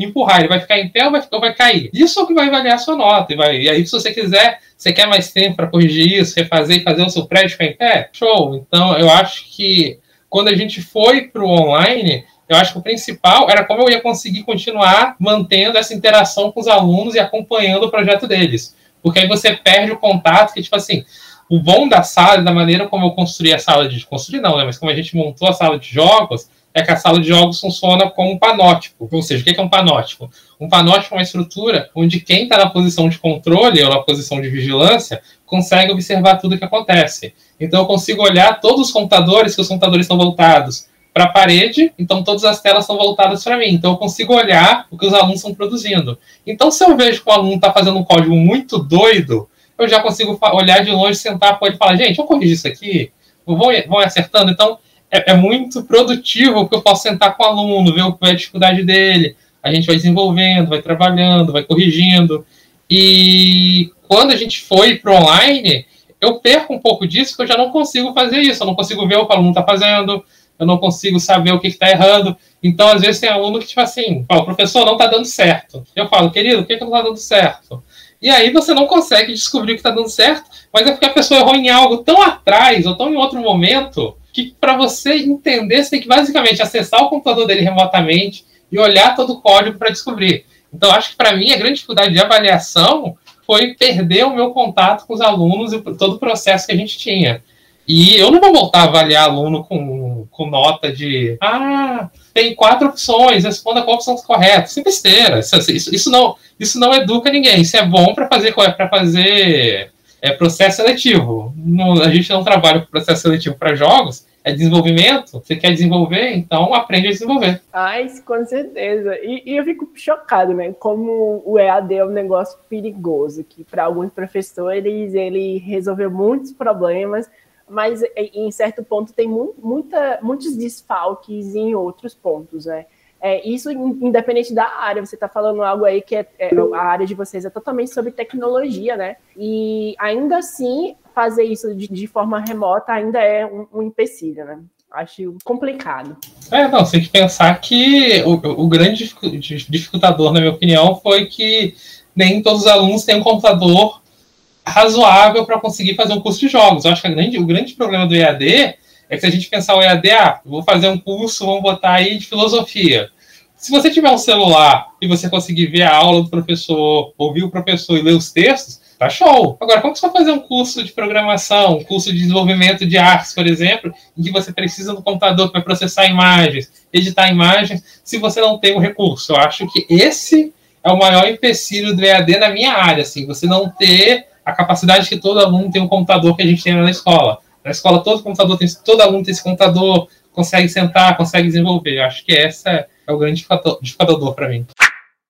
e empurrar, ele vai ficar em pé ou vai, ou vai cair? Isso é o que vai avaliar a sua nota. E, vai, e aí, se você quiser, você quer mais tempo para corrigir isso, refazer e fazer o seu prédio ficar em pé? Show! Então, eu acho que quando a gente foi para o online, eu acho que o principal era como eu ia conseguir continuar mantendo essa interação com os alunos e acompanhando o projeto deles. Porque aí você perde o contato, que, tipo assim, o bom da sala, da maneira como eu construí a sala de. Construir não, né? Mas como a gente montou a sala de jogos, é que a sala de jogos funciona como um panótipo. Ou seja, o que é um panótipo? Um panótipo é uma estrutura onde quem está na posição de controle ou na posição de vigilância consegue observar tudo o que acontece. Então eu consigo olhar todos os computadores, que os computadores estão voltados para a parede, então todas as telas são voltadas para mim. Então eu consigo olhar o que os alunos estão produzindo. Então, se eu vejo que o aluno está fazendo um código muito doido, eu já consigo olhar de longe, sentar com ele e falar, gente, eu corrigir isso aqui, vão acertando. Então, é, é, muito produtivo, porque eu posso sentar com o aluno, ver que é a dificuldade dele, a gente vai desenvolvendo, vai trabalhando, vai corrigindo. E quando a gente foi para online, eu perco um pouco disso, porque eu já não consigo fazer isso, eu não consigo ver o que o aluno está fazendo, eu não consigo saber o que está errando. Então, às vezes, tem aluno que, tipo assim, o professor não está dando certo. Eu falo, querido, o que, que não está dando certo? E aí você não consegue descobrir o que está dando certo, mas é porque a pessoa errou em algo tão atrás ou tão em outro momento que para você entender, você tem que basicamente acessar o computador dele remotamente e olhar todo o código para descobrir. Então, acho que para mim a grande dificuldade de avaliação foi perder o meu contato com os alunos e todo o processo que a gente tinha. E eu não vou voltar a avaliar aluno com, com nota de ah, tem quatro opções, responda qual opção correta. Isso é besteira. Isso, isso, isso, não, isso não educa ninguém. Isso é bom para fazer para fazer é, processo seletivo. A gente não trabalha com processo seletivo para jogos, é desenvolvimento. Você quer desenvolver, então aprende a desenvolver. Ai, com certeza. E, e eu fico chocado, né? Como o EAD é um negócio perigoso, que para alguns professores ele resolveu muitos problemas mas em certo ponto tem muita, muitos desfalques em outros pontos, né? É, isso independente da área, você está falando algo aí que é, é, a área de vocês é totalmente sobre tecnologia, né? E ainda assim, fazer isso de, de forma remota ainda é um, um, empecilho, né? Acho complicado. É, não, tem que pensar que o, o grande dificultador, na minha opinião, foi que nem todos os alunos têm um computador razoável para conseguir fazer um curso de jogos. Eu acho que grande, o grande problema do EAD é que se a gente pensar o EAD, ah, vou fazer um curso, vamos botar aí de filosofia. Se você tiver um celular e você conseguir ver a aula do professor, ouvir o professor e ler os textos, tá show. Agora, como você vai fazer um curso de programação, um curso de desenvolvimento de artes, por exemplo, em que você precisa do computador para processar imagens, editar imagens, se você não tem o recurso? Eu acho que esse é o maior empecilho do EAD na minha área, assim, você não ter a capacidade que todo aluno tem um computador que a gente tem na escola. Na escola, todo computador tem, todo aluno tem esse computador, consegue sentar, consegue desenvolver. Eu acho que essa é o grande dificultador para mim.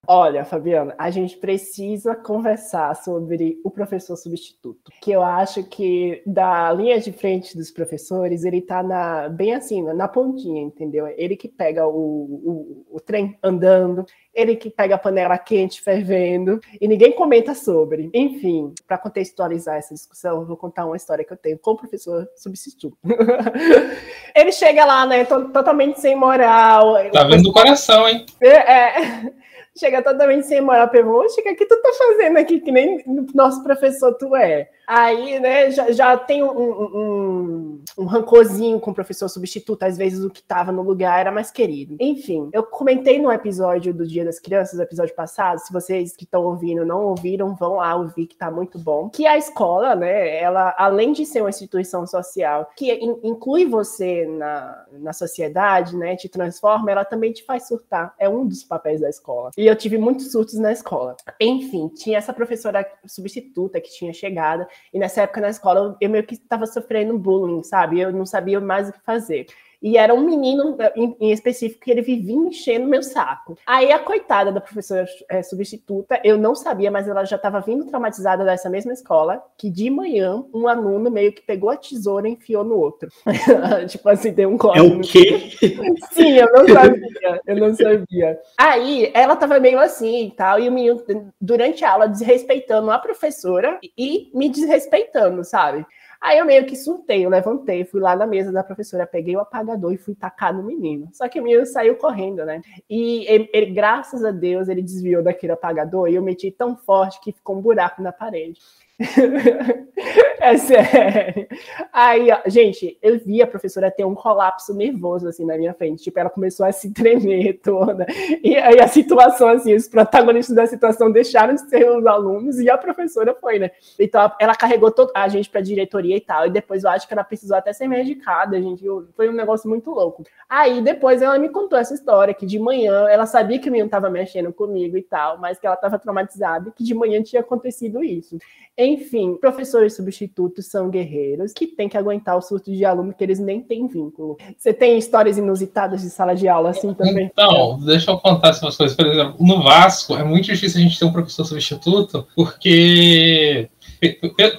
Olha, Fabiana, a gente precisa conversar sobre o professor substituto, que eu acho que da linha de frente dos professores, ele tá na, bem assim, na pontinha, entendeu? Ele que pega o, o, o trem andando, ele que pega a panela quente fervendo e ninguém comenta sobre. Enfim, para contextualizar essa discussão, eu vou contar uma história que eu tenho com o professor substituto. ele chega lá, né, totalmente sem moral. Tá vendo o coração, hein? É, é chega totalmente sem moral, pergunta, o que tu tá fazendo aqui, que nem nosso professor tu é. Aí, né, já, já tem um, um, um rancorzinho com o professor substituto, às vezes o que estava no lugar era mais querido. Enfim, eu comentei no episódio do Dia das Crianças, episódio passado, se vocês que estão ouvindo não ouviram, vão lá ouvir que tá muito bom, que a escola, né, ela, além de ser uma instituição social que in, inclui você na, na sociedade, né, te transforma, ela também te faz surtar. É um dos papéis da escola. E eu tive muitos surtos na escola. Enfim, tinha essa professora substituta que tinha chegado, e nessa época na escola eu meio que estava sofrendo bullying, sabe? Eu não sabia mais o que fazer. E era um menino em, específico que ele vivia enchendo meu saco. Aí a coitada da professora é, substituta, eu não sabia, mas ela já estava vindo traumatizada dessa mesma escola, que de manhã um aluno meio que pegou a tesoura e enfiou no outro. tipo assim, deu um corte. É o quê? Sim, eu não sabia, eu não sabia. Aí ela estava meio assim e tal, e o menino, durante a aula, desrespeitando a professora e me desrespeitando, sabe? Aí eu meio que surtei, eu levantei, fui lá na mesa da professora, peguei o apagador e fui tacar no menino. Só que o menino saiu correndo, né? E ele, ele, graças a Deus ele desviou daquele apagador e eu meti tão forte que ficou um buraco na parede. é sério. Aí, ó, gente, eu vi a professora ter um colapso nervoso assim na minha frente. Tipo, ela começou a se tremer toda. E aí a situação, assim, os protagonistas da situação deixaram de ser os alunos e a professora foi, né? Então ela carregou todo, a gente pra diretoria e tal. E depois eu acho que ela precisou até ser medicada, gente. Foi um negócio muito louco. Aí depois ela me contou essa história que de manhã ela sabia que o menino tava mexendo comigo e tal, mas que ela tava traumatizada e que de manhã tinha acontecido isso. Enfim, professores substitutos são guerreiros que têm que aguentar o surto de aluno que eles nem têm vínculo. Você tem histórias inusitadas de sala de aula assim também? Então, deixa eu contar essas coisas. Por exemplo, no Vasco é muito difícil a gente ter um professor substituto, porque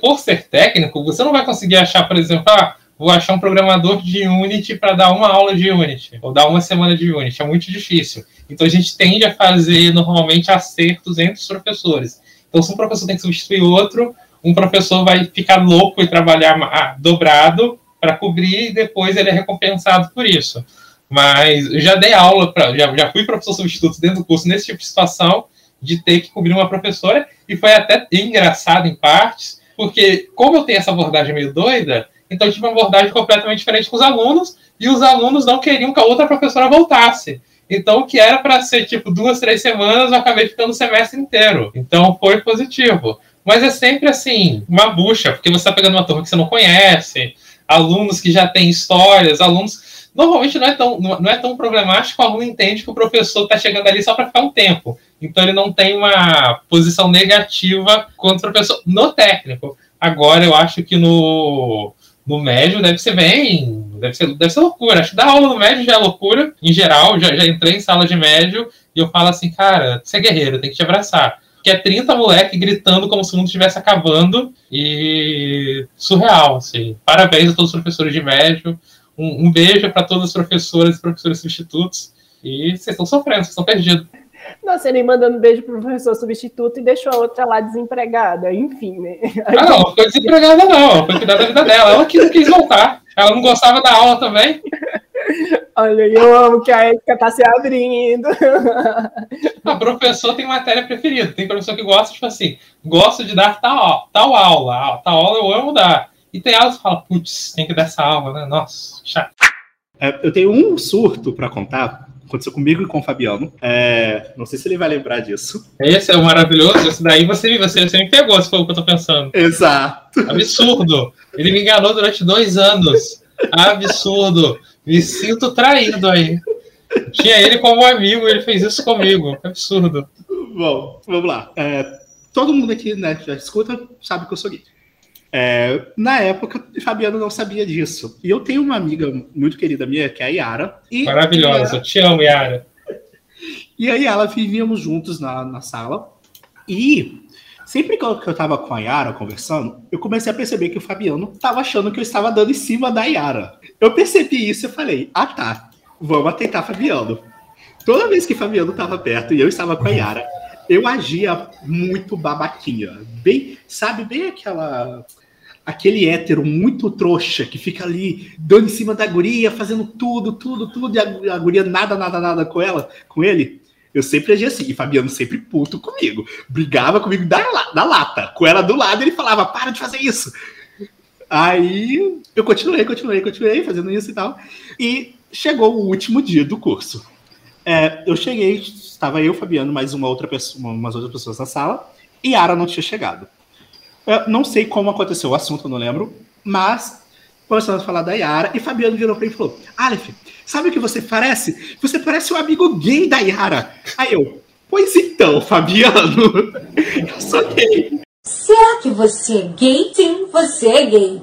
por ser técnico, você não vai conseguir achar, por exemplo, ah, vou achar um programador de Unity para dar uma aula de Unity, ou dar uma semana de Unity. É muito difícil. Então a gente tende a fazer normalmente acertos entre os professores. Então, se um professor tem que substituir outro, um professor vai ficar louco e trabalhar ah, dobrado para cobrir e depois ele é recompensado por isso. Mas eu já dei aula, pra, já, já fui professor substituto dentro do curso nesse tipo de situação, de ter que cobrir uma professora, e foi até engraçado em partes, porque como eu tenho essa abordagem meio doida, então eu tive uma abordagem completamente diferente com os alunos, e os alunos não queriam que a outra professora voltasse. Então, o que era para ser tipo duas, três semanas, eu acabei ficando o semestre inteiro. Então, foi positivo. Mas é sempre assim, uma bucha, porque você está pegando uma turma que você não conhece, alunos que já têm histórias, alunos. Normalmente não é tão, não é tão problemático, o aluno entende que o professor está chegando ali só para ficar um tempo. Então ele não tem uma posição negativa contra o professor no técnico. Agora eu acho que no, no médio deve ser bem. Deve ser, deve ser loucura. Acho que dar aula no médio já é loucura, em geral. Já, já entrei em sala de médio e eu falo assim, cara, você é guerreiro, tem que te abraçar. Que é 30 moleque gritando como se o mundo estivesse acabando e surreal, assim. Parabéns a todos os professores de médio. Um, um beijo para todas as professoras e professores substitutos. E vocês estão sofrendo, vocês estão perdidos. Nossa, ele mandando um beijo pro professor substituto e deixou a outra lá desempregada, enfim, né? Aí, ah, não, foi desempregada não, foi cuidar da vida dela. Ela que não quis voltar. Ela não gostava da aula também. Olha, eu amo que a ética tá se abrindo. O professor tem matéria preferida. Tem professor que gosta, tipo assim, gosto de dar tal, tal aula. Tal aula eu amo dar. E tem aulas que fala, putz, tem que dar essa aula, né? Nossa, chato. É, eu tenho um surto para contar aconteceu comigo e com o Fabiano. É, não sei se ele vai lembrar disso. Esse é o maravilhoso. Esse daí você, você, você me pegou, se for o que eu tô pensando. Exato. Absurdo. Ele me enganou durante dois anos. Absurdo. Me sinto traído aí. Tinha ele como amigo, ele fez isso comigo. Absurdo. Bom, vamos lá. É, todo mundo aqui, né, já escuta, sabe que eu sou gay. É, na época, Fabiano não sabia disso. E eu tenho uma amiga muito querida minha, que é a Yara. Maravilhosa, Yara... te amo, Yara. E aí ela vivíamos juntos na, na sala. E sempre que eu, que eu tava com a Yara conversando, eu comecei a perceber que o Fabiano tava achando que eu estava dando em cima da Yara. Eu percebi isso e falei, ah tá, vamos atentar Fabiano. Toda vez que Fabiano tava perto e eu estava com a Yara, eu agia muito babaquinha. Bem, sabe, bem aquela aquele hétero muito trouxa que fica ali dando em cima da guria, fazendo tudo, tudo, tudo, e a, guria nada, nada, nada com ela, com ele. Eu sempre agia assim, e Fabiano sempre puto comigo. Brigava comigo da, da lata. Com ela do lado, ele falava, para de fazer isso. Aí eu continuei, continuei, continuei fazendo isso e tal. E chegou o último dia do curso. É, eu cheguei, estava eu, Fabiano, mais uma outra pessoa, umas outras pessoas na sala, e Yara não tinha chegado. Eu não sei como aconteceu o assunto, eu não lembro, mas começamos a falar da Yara, e Fabiano virou para mim e falou: Aleph, sabe o que você parece? Você parece o amigo gay da Yara. Aí eu, pois então, Fabiano, eu sou gay. Será que você é gay? Sim, você é gay.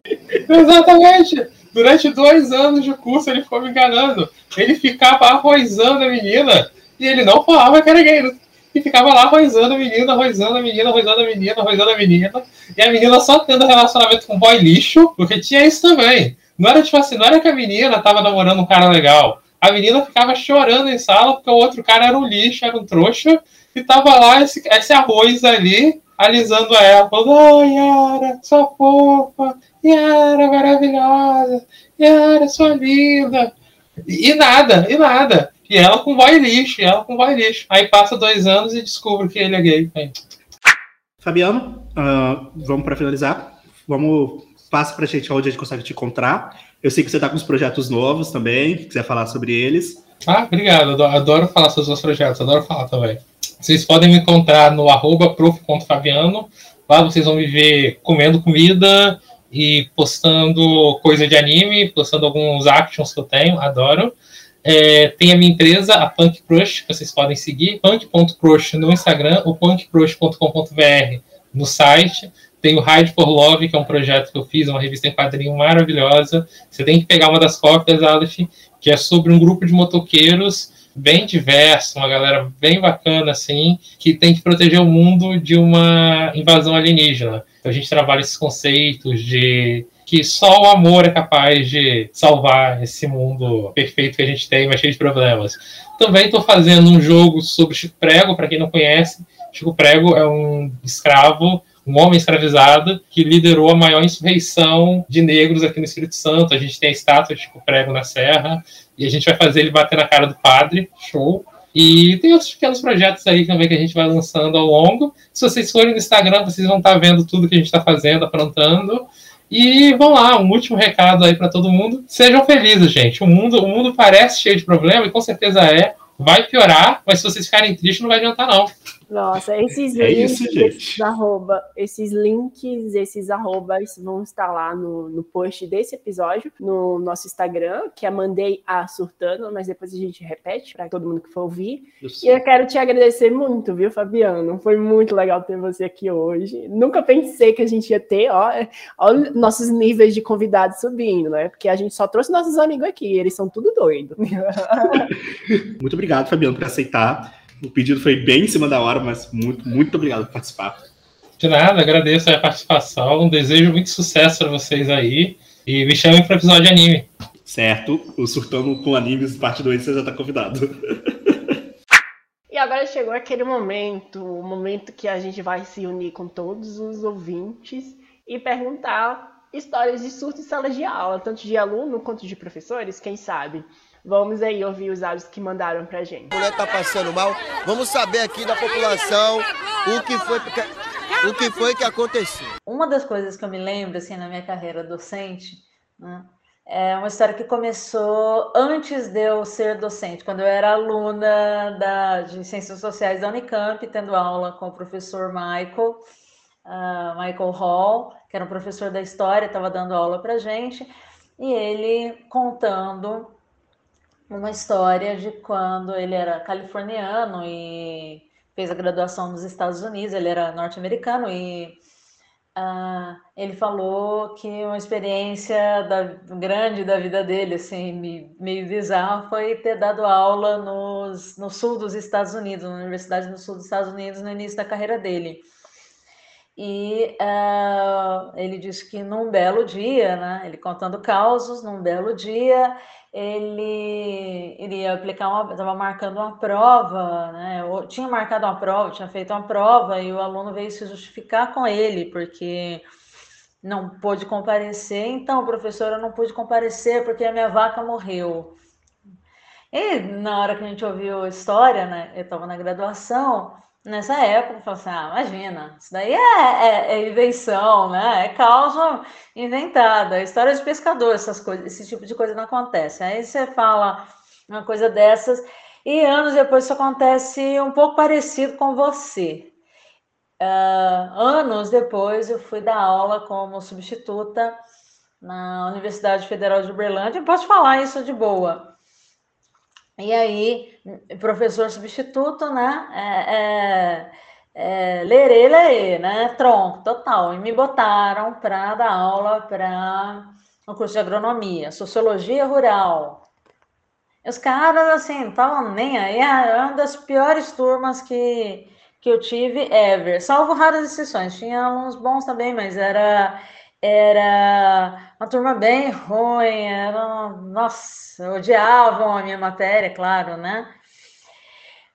Exatamente. Durante dois anos de curso ele ficou me enganando. Ele ficava arrozando a menina e ele não falava que era gay. E ficava lá arrozando a menina, arrozando a menina, arrozando a menina, arrozando a menina. E a menina só tendo relacionamento com boy lixo, porque tinha isso também. Não era tipo assim, não era que a menina tava namorando um cara legal. A menina ficava chorando em sala porque o outro cara era um lixo, era um trouxa, e tava lá esse, esse arroz ali, alisando ela, falando, ai, Yara, sua fofa, Yara, maravilhosa, Yara, sua linda. E nada, e nada. E ela com boy lixo, e ela com boy lixo. Aí passa dois anos e descobre que ele é gay. Fabiano, uh, vamos para finalizar. Vamos passa pra gente onde a gente consegue te encontrar. Eu sei que você tá com uns projetos novos também, quiser falar sobre eles. Ah, obrigado. Adoro, adoro falar sobre os seus projetos, adoro falar também. Vocês podem me encontrar no arroba prof.fabiano. Lá vocês vão me ver comendo comida e postando coisa de anime, postando alguns actions que eu tenho, adoro. É, tem a minha empresa, a Punk Crush, que vocês podem seguir, punk.crush no Instagram, ou punkcrush.com.br no site. Tem o Ride for Love, que é um projeto que eu fiz, uma revista em quadrinho maravilhosa. Você tem que pegar uma das cópias, Aleph, que é sobre um grupo de motoqueiros bem diverso, uma galera bem bacana, assim, que tem que proteger o mundo de uma invasão alienígena. Então a gente trabalha esses conceitos de que só o amor é capaz de salvar esse mundo perfeito que a gente tem, mas cheio de problemas. Também estou fazendo um jogo sobre Chico Prego, para quem não conhece. Chico Prego é um escravo um homem escravizado que liderou a maior insurreição de negros aqui no Espírito Santo. A gente tem a estátua de Chico Prego na Serra e a gente vai fazer ele bater na cara do padre. Show! E tem outros pequenos projetos aí também que a gente vai lançando ao longo. Se vocês forem no Instagram, vocês vão estar vendo tudo que a gente está fazendo, aprontando. E vamos lá, um último recado aí para todo mundo. Sejam felizes, gente. O mundo, o mundo parece cheio de problema e com certeza é. Vai piorar, mas se vocês ficarem tristes, não vai adiantar, não. Nossa, esses É links, isso, esses arroba, esses links, esses arrobas vão estar lá no, no post desse episódio, no nosso Instagram, que é Mandei a Surtando, mas depois a gente repete para todo mundo que for ouvir. E eu quero te agradecer muito, viu, Fabiano? Foi muito legal ter você aqui hoje. Nunca pensei que a gente ia ter, ó, ó nossos níveis de convidados subindo, né? Porque a gente só trouxe nossos amigos aqui, eles são tudo doido. Muito obrigado, Fabiano, por aceitar. O pedido foi bem em cima da hora, mas muito, muito obrigado por participar. De nada, agradeço a participação. Desejo muito sucesso para vocês aí. E me chamem para episódio de anime. Certo, o Surtando com Animes, parte 2, você já tá convidado. E agora chegou aquele momento, o momento que a gente vai se unir com todos os ouvintes e perguntar histórias de surto em sala de aula, tanto de aluno quanto de professores, quem sabe. Vamos aí ouvir os áudios que mandaram pra gente. A mulher tá passando mal. Vamos saber aqui da população o que foi que, o que, foi que aconteceu. Uma das coisas que eu me lembro, assim, na minha carreira docente, né, é uma história que começou antes de eu ser docente, quando eu era aluna da, de Ciências Sociais da Unicamp, tendo aula com o professor Michael, uh, Michael Hall, que era um professor da história, estava dando aula para gente, e ele contando uma história de quando ele era californiano e fez a graduação nos Estados Unidos, ele era norte-americano e ah, ele falou que uma experiência da, grande da vida dele, assim, meio bizarra, foi ter dado aula nos, no sul dos Estados Unidos, na Universidade no sul dos Estados Unidos, no início da carreira dele. E uh, ele disse que num belo dia, né, ele contando causos, num belo dia, ele iria aplicar uma, estava marcando uma prova, né? Ou, tinha marcado uma prova, tinha feito uma prova e o aluno veio se justificar com ele porque não pôde comparecer. Então, professora, não pude comparecer porque a minha vaca morreu. E na hora que a gente ouviu a história, né? Eu estava na graduação. Nessa época, falei assim: ah, imagina, isso daí é, é, é, invenção, né? É causa inventada, história de pescador, essas coisas, esse tipo de coisa não acontece. Aí você fala uma coisa dessas, e anos depois isso acontece um pouco parecido com você. Uh, anos depois eu fui dar aula como substituta na Universidade Federal de Uberlândia, eu posso falar isso de boa. E aí, professor substituto, né? É, é, é, lerê, lerê, né? Tronco, total. E me botaram para dar aula para o curso de agronomia, sociologia rural. Os caras, assim, estavam nem aí. É uma das piores turmas que, que eu tive ever, salvo raras exceções. Tinha uns bons também, mas era era uma turma bem ruim, era, nossa, odiavam a minha matéria, claro, né?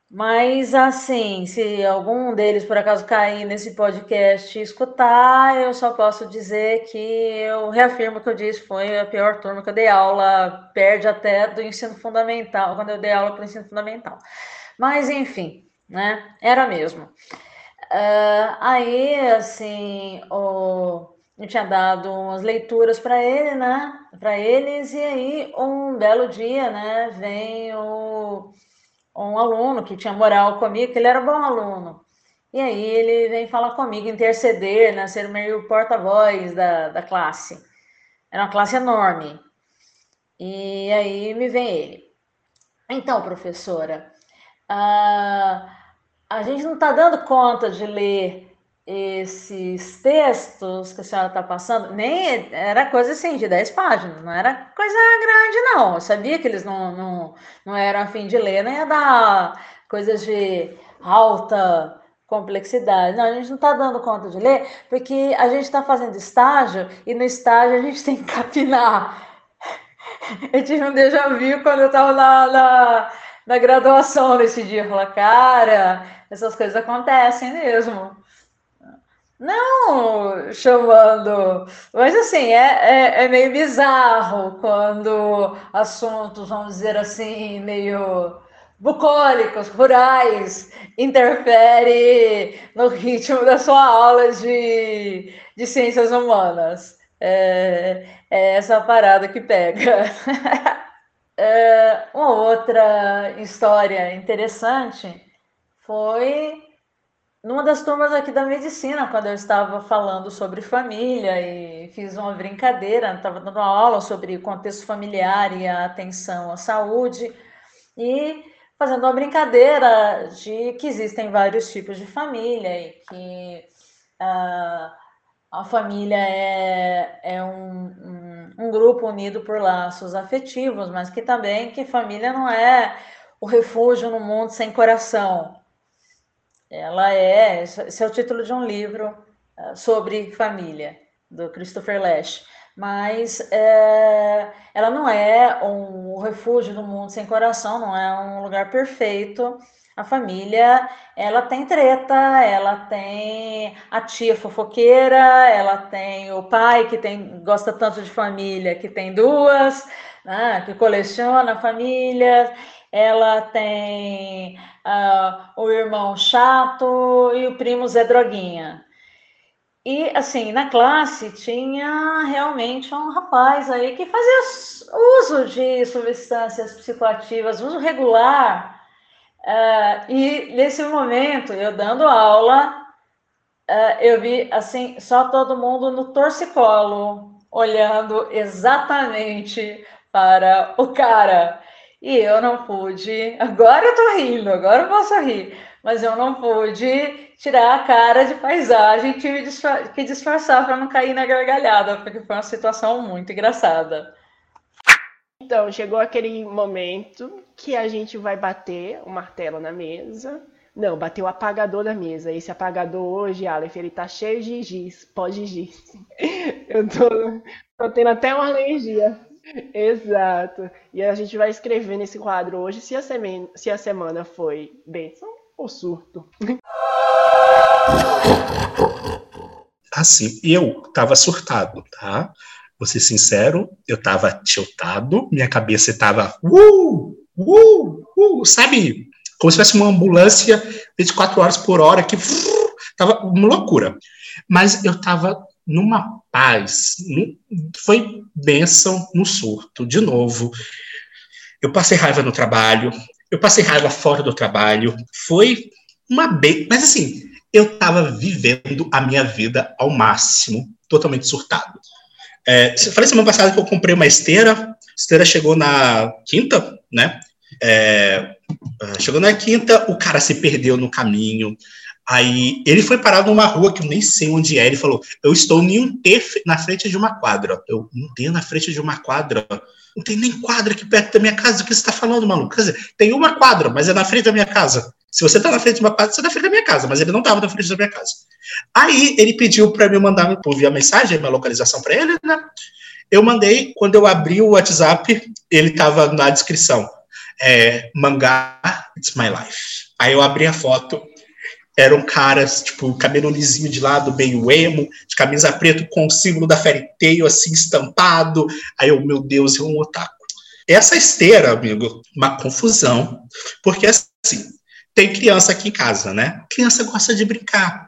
Mas assim, se algum deles por acaso cair nesse podcast e escutar, eu só posso dizer que eu reafirmo que eu disse foi a pior turma que eu dei aula, perde até do ensino fundamental, quando eu dei aula para o ensino fundamental. Mas enfim, né? Era mesmo. Uh, aí, assim, o eu tinha dado umas leituras para ele, né? Para eles, e aí um belo dia, né? Vem o, um aluno que tinha moral comigo, que ele era bom aluno. E aí ele vem falar comigo, interceder, né? Ser meio porta-voz da, da classe. Era uma classe enorme. E aí me vem ele. Então, professora, a, a gente não está dando conta de ler esses textos que a senhora está passando, nem era coisa assim de 10 páginas, não era coisa grande, não. Eu sabia que eles não, não, não eram a fim de ler, nem ia dar coisas de alta complexidade. Não, a gente não está dando conta de ler, porque a gente está fazendo estágio e no estágio a gente tem que capinar. Eu tive um déjà vu quando eu estava na, na, na, graduação nesse dia. Eu falei, cara, essas coisas acontecem mesmo. Não chamando, mas assim, é, é, é, meio bizarro quando assuntos, vamos dizer assim, meio bucólicos, rurais, interfere no ritmo da sua aula de, de ciências humanas. É, é essa parada que pega. é, uma outra história interessante foi numa das turmas aqui da medicina, quando eu estava falando sobre família e fiz uma brincadeira, estava dando uma aula sobre contexto familiar e a atenção à saúde, e fazendo uma brincadeira de que existem vários tipos de família e que uh, a família é, é um, um, um grupo unido por laços afetivos, mas que também que família não é o refúgio no mundo sem coração, ela é, esse é o título de um livro uh, sobre família, do Christopher Lash. Mas é, ela não é um refúgio do mundo sem coração, não é um lugar perfeito. A família, ela tem treta, ela tem a tia fofoqueira, ela tem o pai que tem, gosta tanto de família, que tem duas, né, que coleciona famílias, ela tem uh, o irmão chato e o primo Zé Droguinha. E, assim, na classe tinha realmente um rapaz aí que fazia uso de substâncias psicoativas, uso regular. Uh, e, nesse momento, eu dando aula, uh, eu vi, assim, só todo mundo no torcicolo, olhando exatamente para o cara. E eu não pude. Agora eu tô rindo, agora eu posso rir. mas eu não pude tirar a cara de paisagem tive que disfarçar para não cair na gargalhada, porque foi uma situação muito engraçada. Então, chegou aquele momento que a gente vai bater o martelo na mesa. Não, bater o apagador na mesa. Esse apagador hoje, Aleph, ele tá cheio de giz, pó de giz. Eu tô, tô tendo até uma alergia. Exato. E a gente vai escrever nesse quadro hoje se a, semana, se a semana foi bênção ou surto. Assim, eu tava surtado, tá? Vou ser sincero, eu tava tiltado, minha cabeça tava uh, uh, uh, sabe? Como se fosse uma ambulância 24 horas por hora que tava uma loucura. Mas eu tava numa paz, foi bênção no surto, de novo. Eu passei raiva no trabalho, eu passei raiva fora do trabalho, foi uma bem, mas assim, eu tava vivendo a minha vida ao máximo, totalmente surtado. É, falei semana passada que eu comprei uma esteira. Esteira chegou na quinta, né? É, é, chegou na quinta, o cara se perdeu no caminho. Aí ele foi parar numa rua que eu nem sei onde é. Ele falou: Eu estou em um T na frente de uma quadra. Eu, um T na frente de uma quadra. Não tem nem quadra aqui perto da minha casa. O que você está falando, maluco? Quer dizer, tem uma quadra, mas é na frente da minha casa. Se você está na frente de uma quadra, você está na frente da minha casa, mas ele não estava na frente da minha casa. Aí ele pediu para me mandar por via mensagem, minha localização para ele, né? Eu mandei, quando eu abri o WhatsApp, ele estava na descrição. É, mangá, it's my life. Aí eu abri a foto, eram caras, tipo, cabelo lisinho de lado, meio emo, de camisa preta com o símbolo da Fairy Tail, assim, estampado. Aí eu, meu Deus, é um otaku. Essa esteira, amigo, uma confusão, porque assim, tem criança aqui em casa, né? Criança gosta de brincar.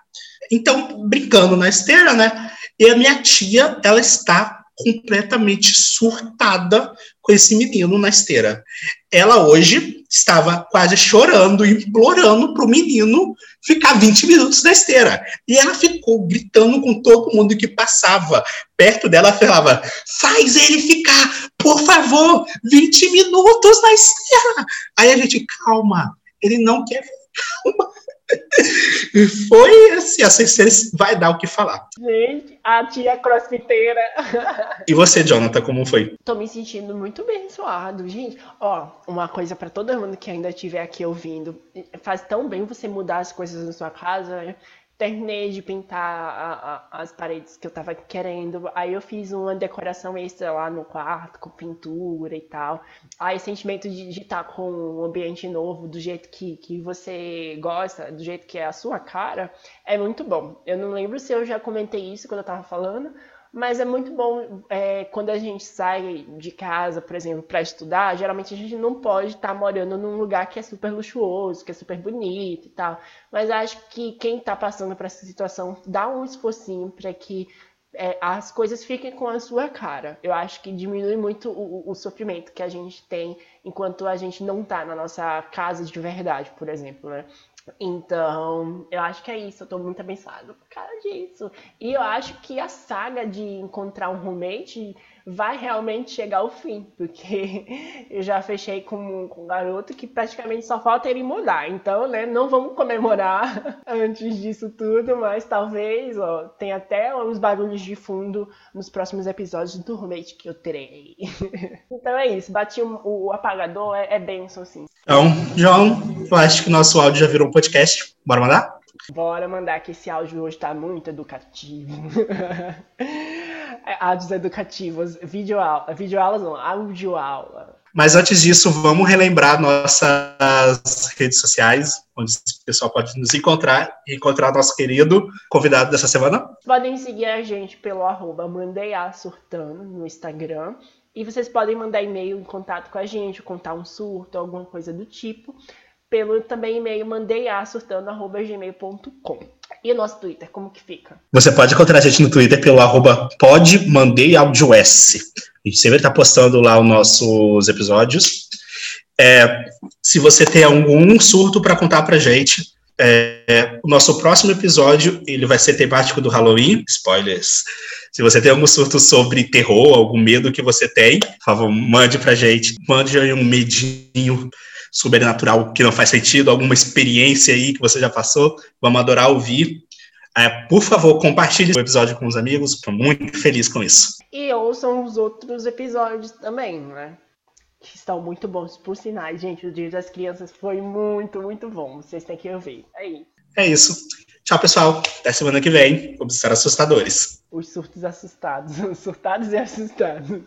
Então, brincando na esteira, né? E a minha tia, ela está completamente surtada esse menino na esteira. Ela hoje estava quase chorando, implorando para o menino ficar 20 minutos na esteira. E ela ficou gritando com todo mundo que passava perto dela, falava: faz ele ficar, por favor, 20 minutos na esteira. Aí a gente, calma, ele não quer. Foi assim, a Cersei vai dar o que falar. Gente, a tia crossfiteira. E você, Jonathan, como foi? Tô me sentindo muito bem suado, gente. Ó, uma coisa para todo mundo que ainda estiver aqui ouvindo. Faz tão bem você mudar as coisas na sua casa terminei de pintar a, a, as paredes que eu tava querendo. Aí eu fiz uma decoração extra lá no quarto, com pintura e tal. Aí sentimento de estar tá com um ambiente novo, do jeito que, que você gosta, do jeito que é a sua cara, é muito bom. Eu não lembro se eu já comentei isso quando eu tava falando, mas é muito bom é, quando a gente sai de casa, por exemplo, para estudar. Geralmente a gente não pode estar tá morando num lugar que é super luxuoso, que é super bonito e tal. Mas acho que quem está passando por essa situação dá um esforcinho para que é, as coisas fiquem com a sua cara. Eu acho que diminui muito o, o, sofrimento que a gente tem enquanto a gente não está na nossa casa de verdade, por exemplo, né? Então, eu acho que é isso. Eu tô muito abençoado por causa disso. E eu acho que a saga de encontrar um roommate vai realmente chegar ao fim, porque eu já fechei com, com um garoto que praticamente só falta ele mudar. Então, né, não vamos comemorar antes disso tudo, mas talvez, ó, tem até uns barulhos de fundo nos próximos episódios do roommate que eu terei. então é isso, bati o, o apagador, é, é benção, sim. Então, João, eu acho que nosso áudio já virou um podcast. Bora mandar? Bora mandar que esse áudio hoje tá muito educativo. Áudios educativos, videoaula, videoaulas não, audioaula. Mas antes disso, vamos relembrar nossas redes sociais, onde o pessoal pode nos encontrar e encontrar nosso querido convidado dessa semana. Podem seguir a gente pelo arroba Surtando no Instagram. E vocês podem mandar e-mail em contato com a gente, contar um surto, alguma coisa do tipo pelo também e-mail mandeiasurtando.gmail.com. E o nosso Twitter, como que fica? Você pode encontrar a gente no Twitter pelo arroba podmandeiaudios. A gente sempre está postando lá os nossos episódios. É, se você tem algum surto para contar para gente, é, o nosso próximo episódio ele vai ser temático do Halloween. Spoilers. Se você tem algum surto sobre terror, algum medo que você tem, por favor, mande pra gente. Mande aí um medinho sobrenatural que não faz sentido, alguma experiência aí que você já passou, vamos adorar ouvir. É, por favor, compartilhe o episódio com os amigos, estou muito feliz com isso. E ouçam os outros episódios também, né? Que estão muito bons, por sinais, gente. O Dia das Crianças foi muito, muito bom. Vocês têm que ouvir. É isso. É isso. Tchau, pessoal. Até semana que vem. Vamos estar assustadores. Os surtos assustados. Surtados e assustados.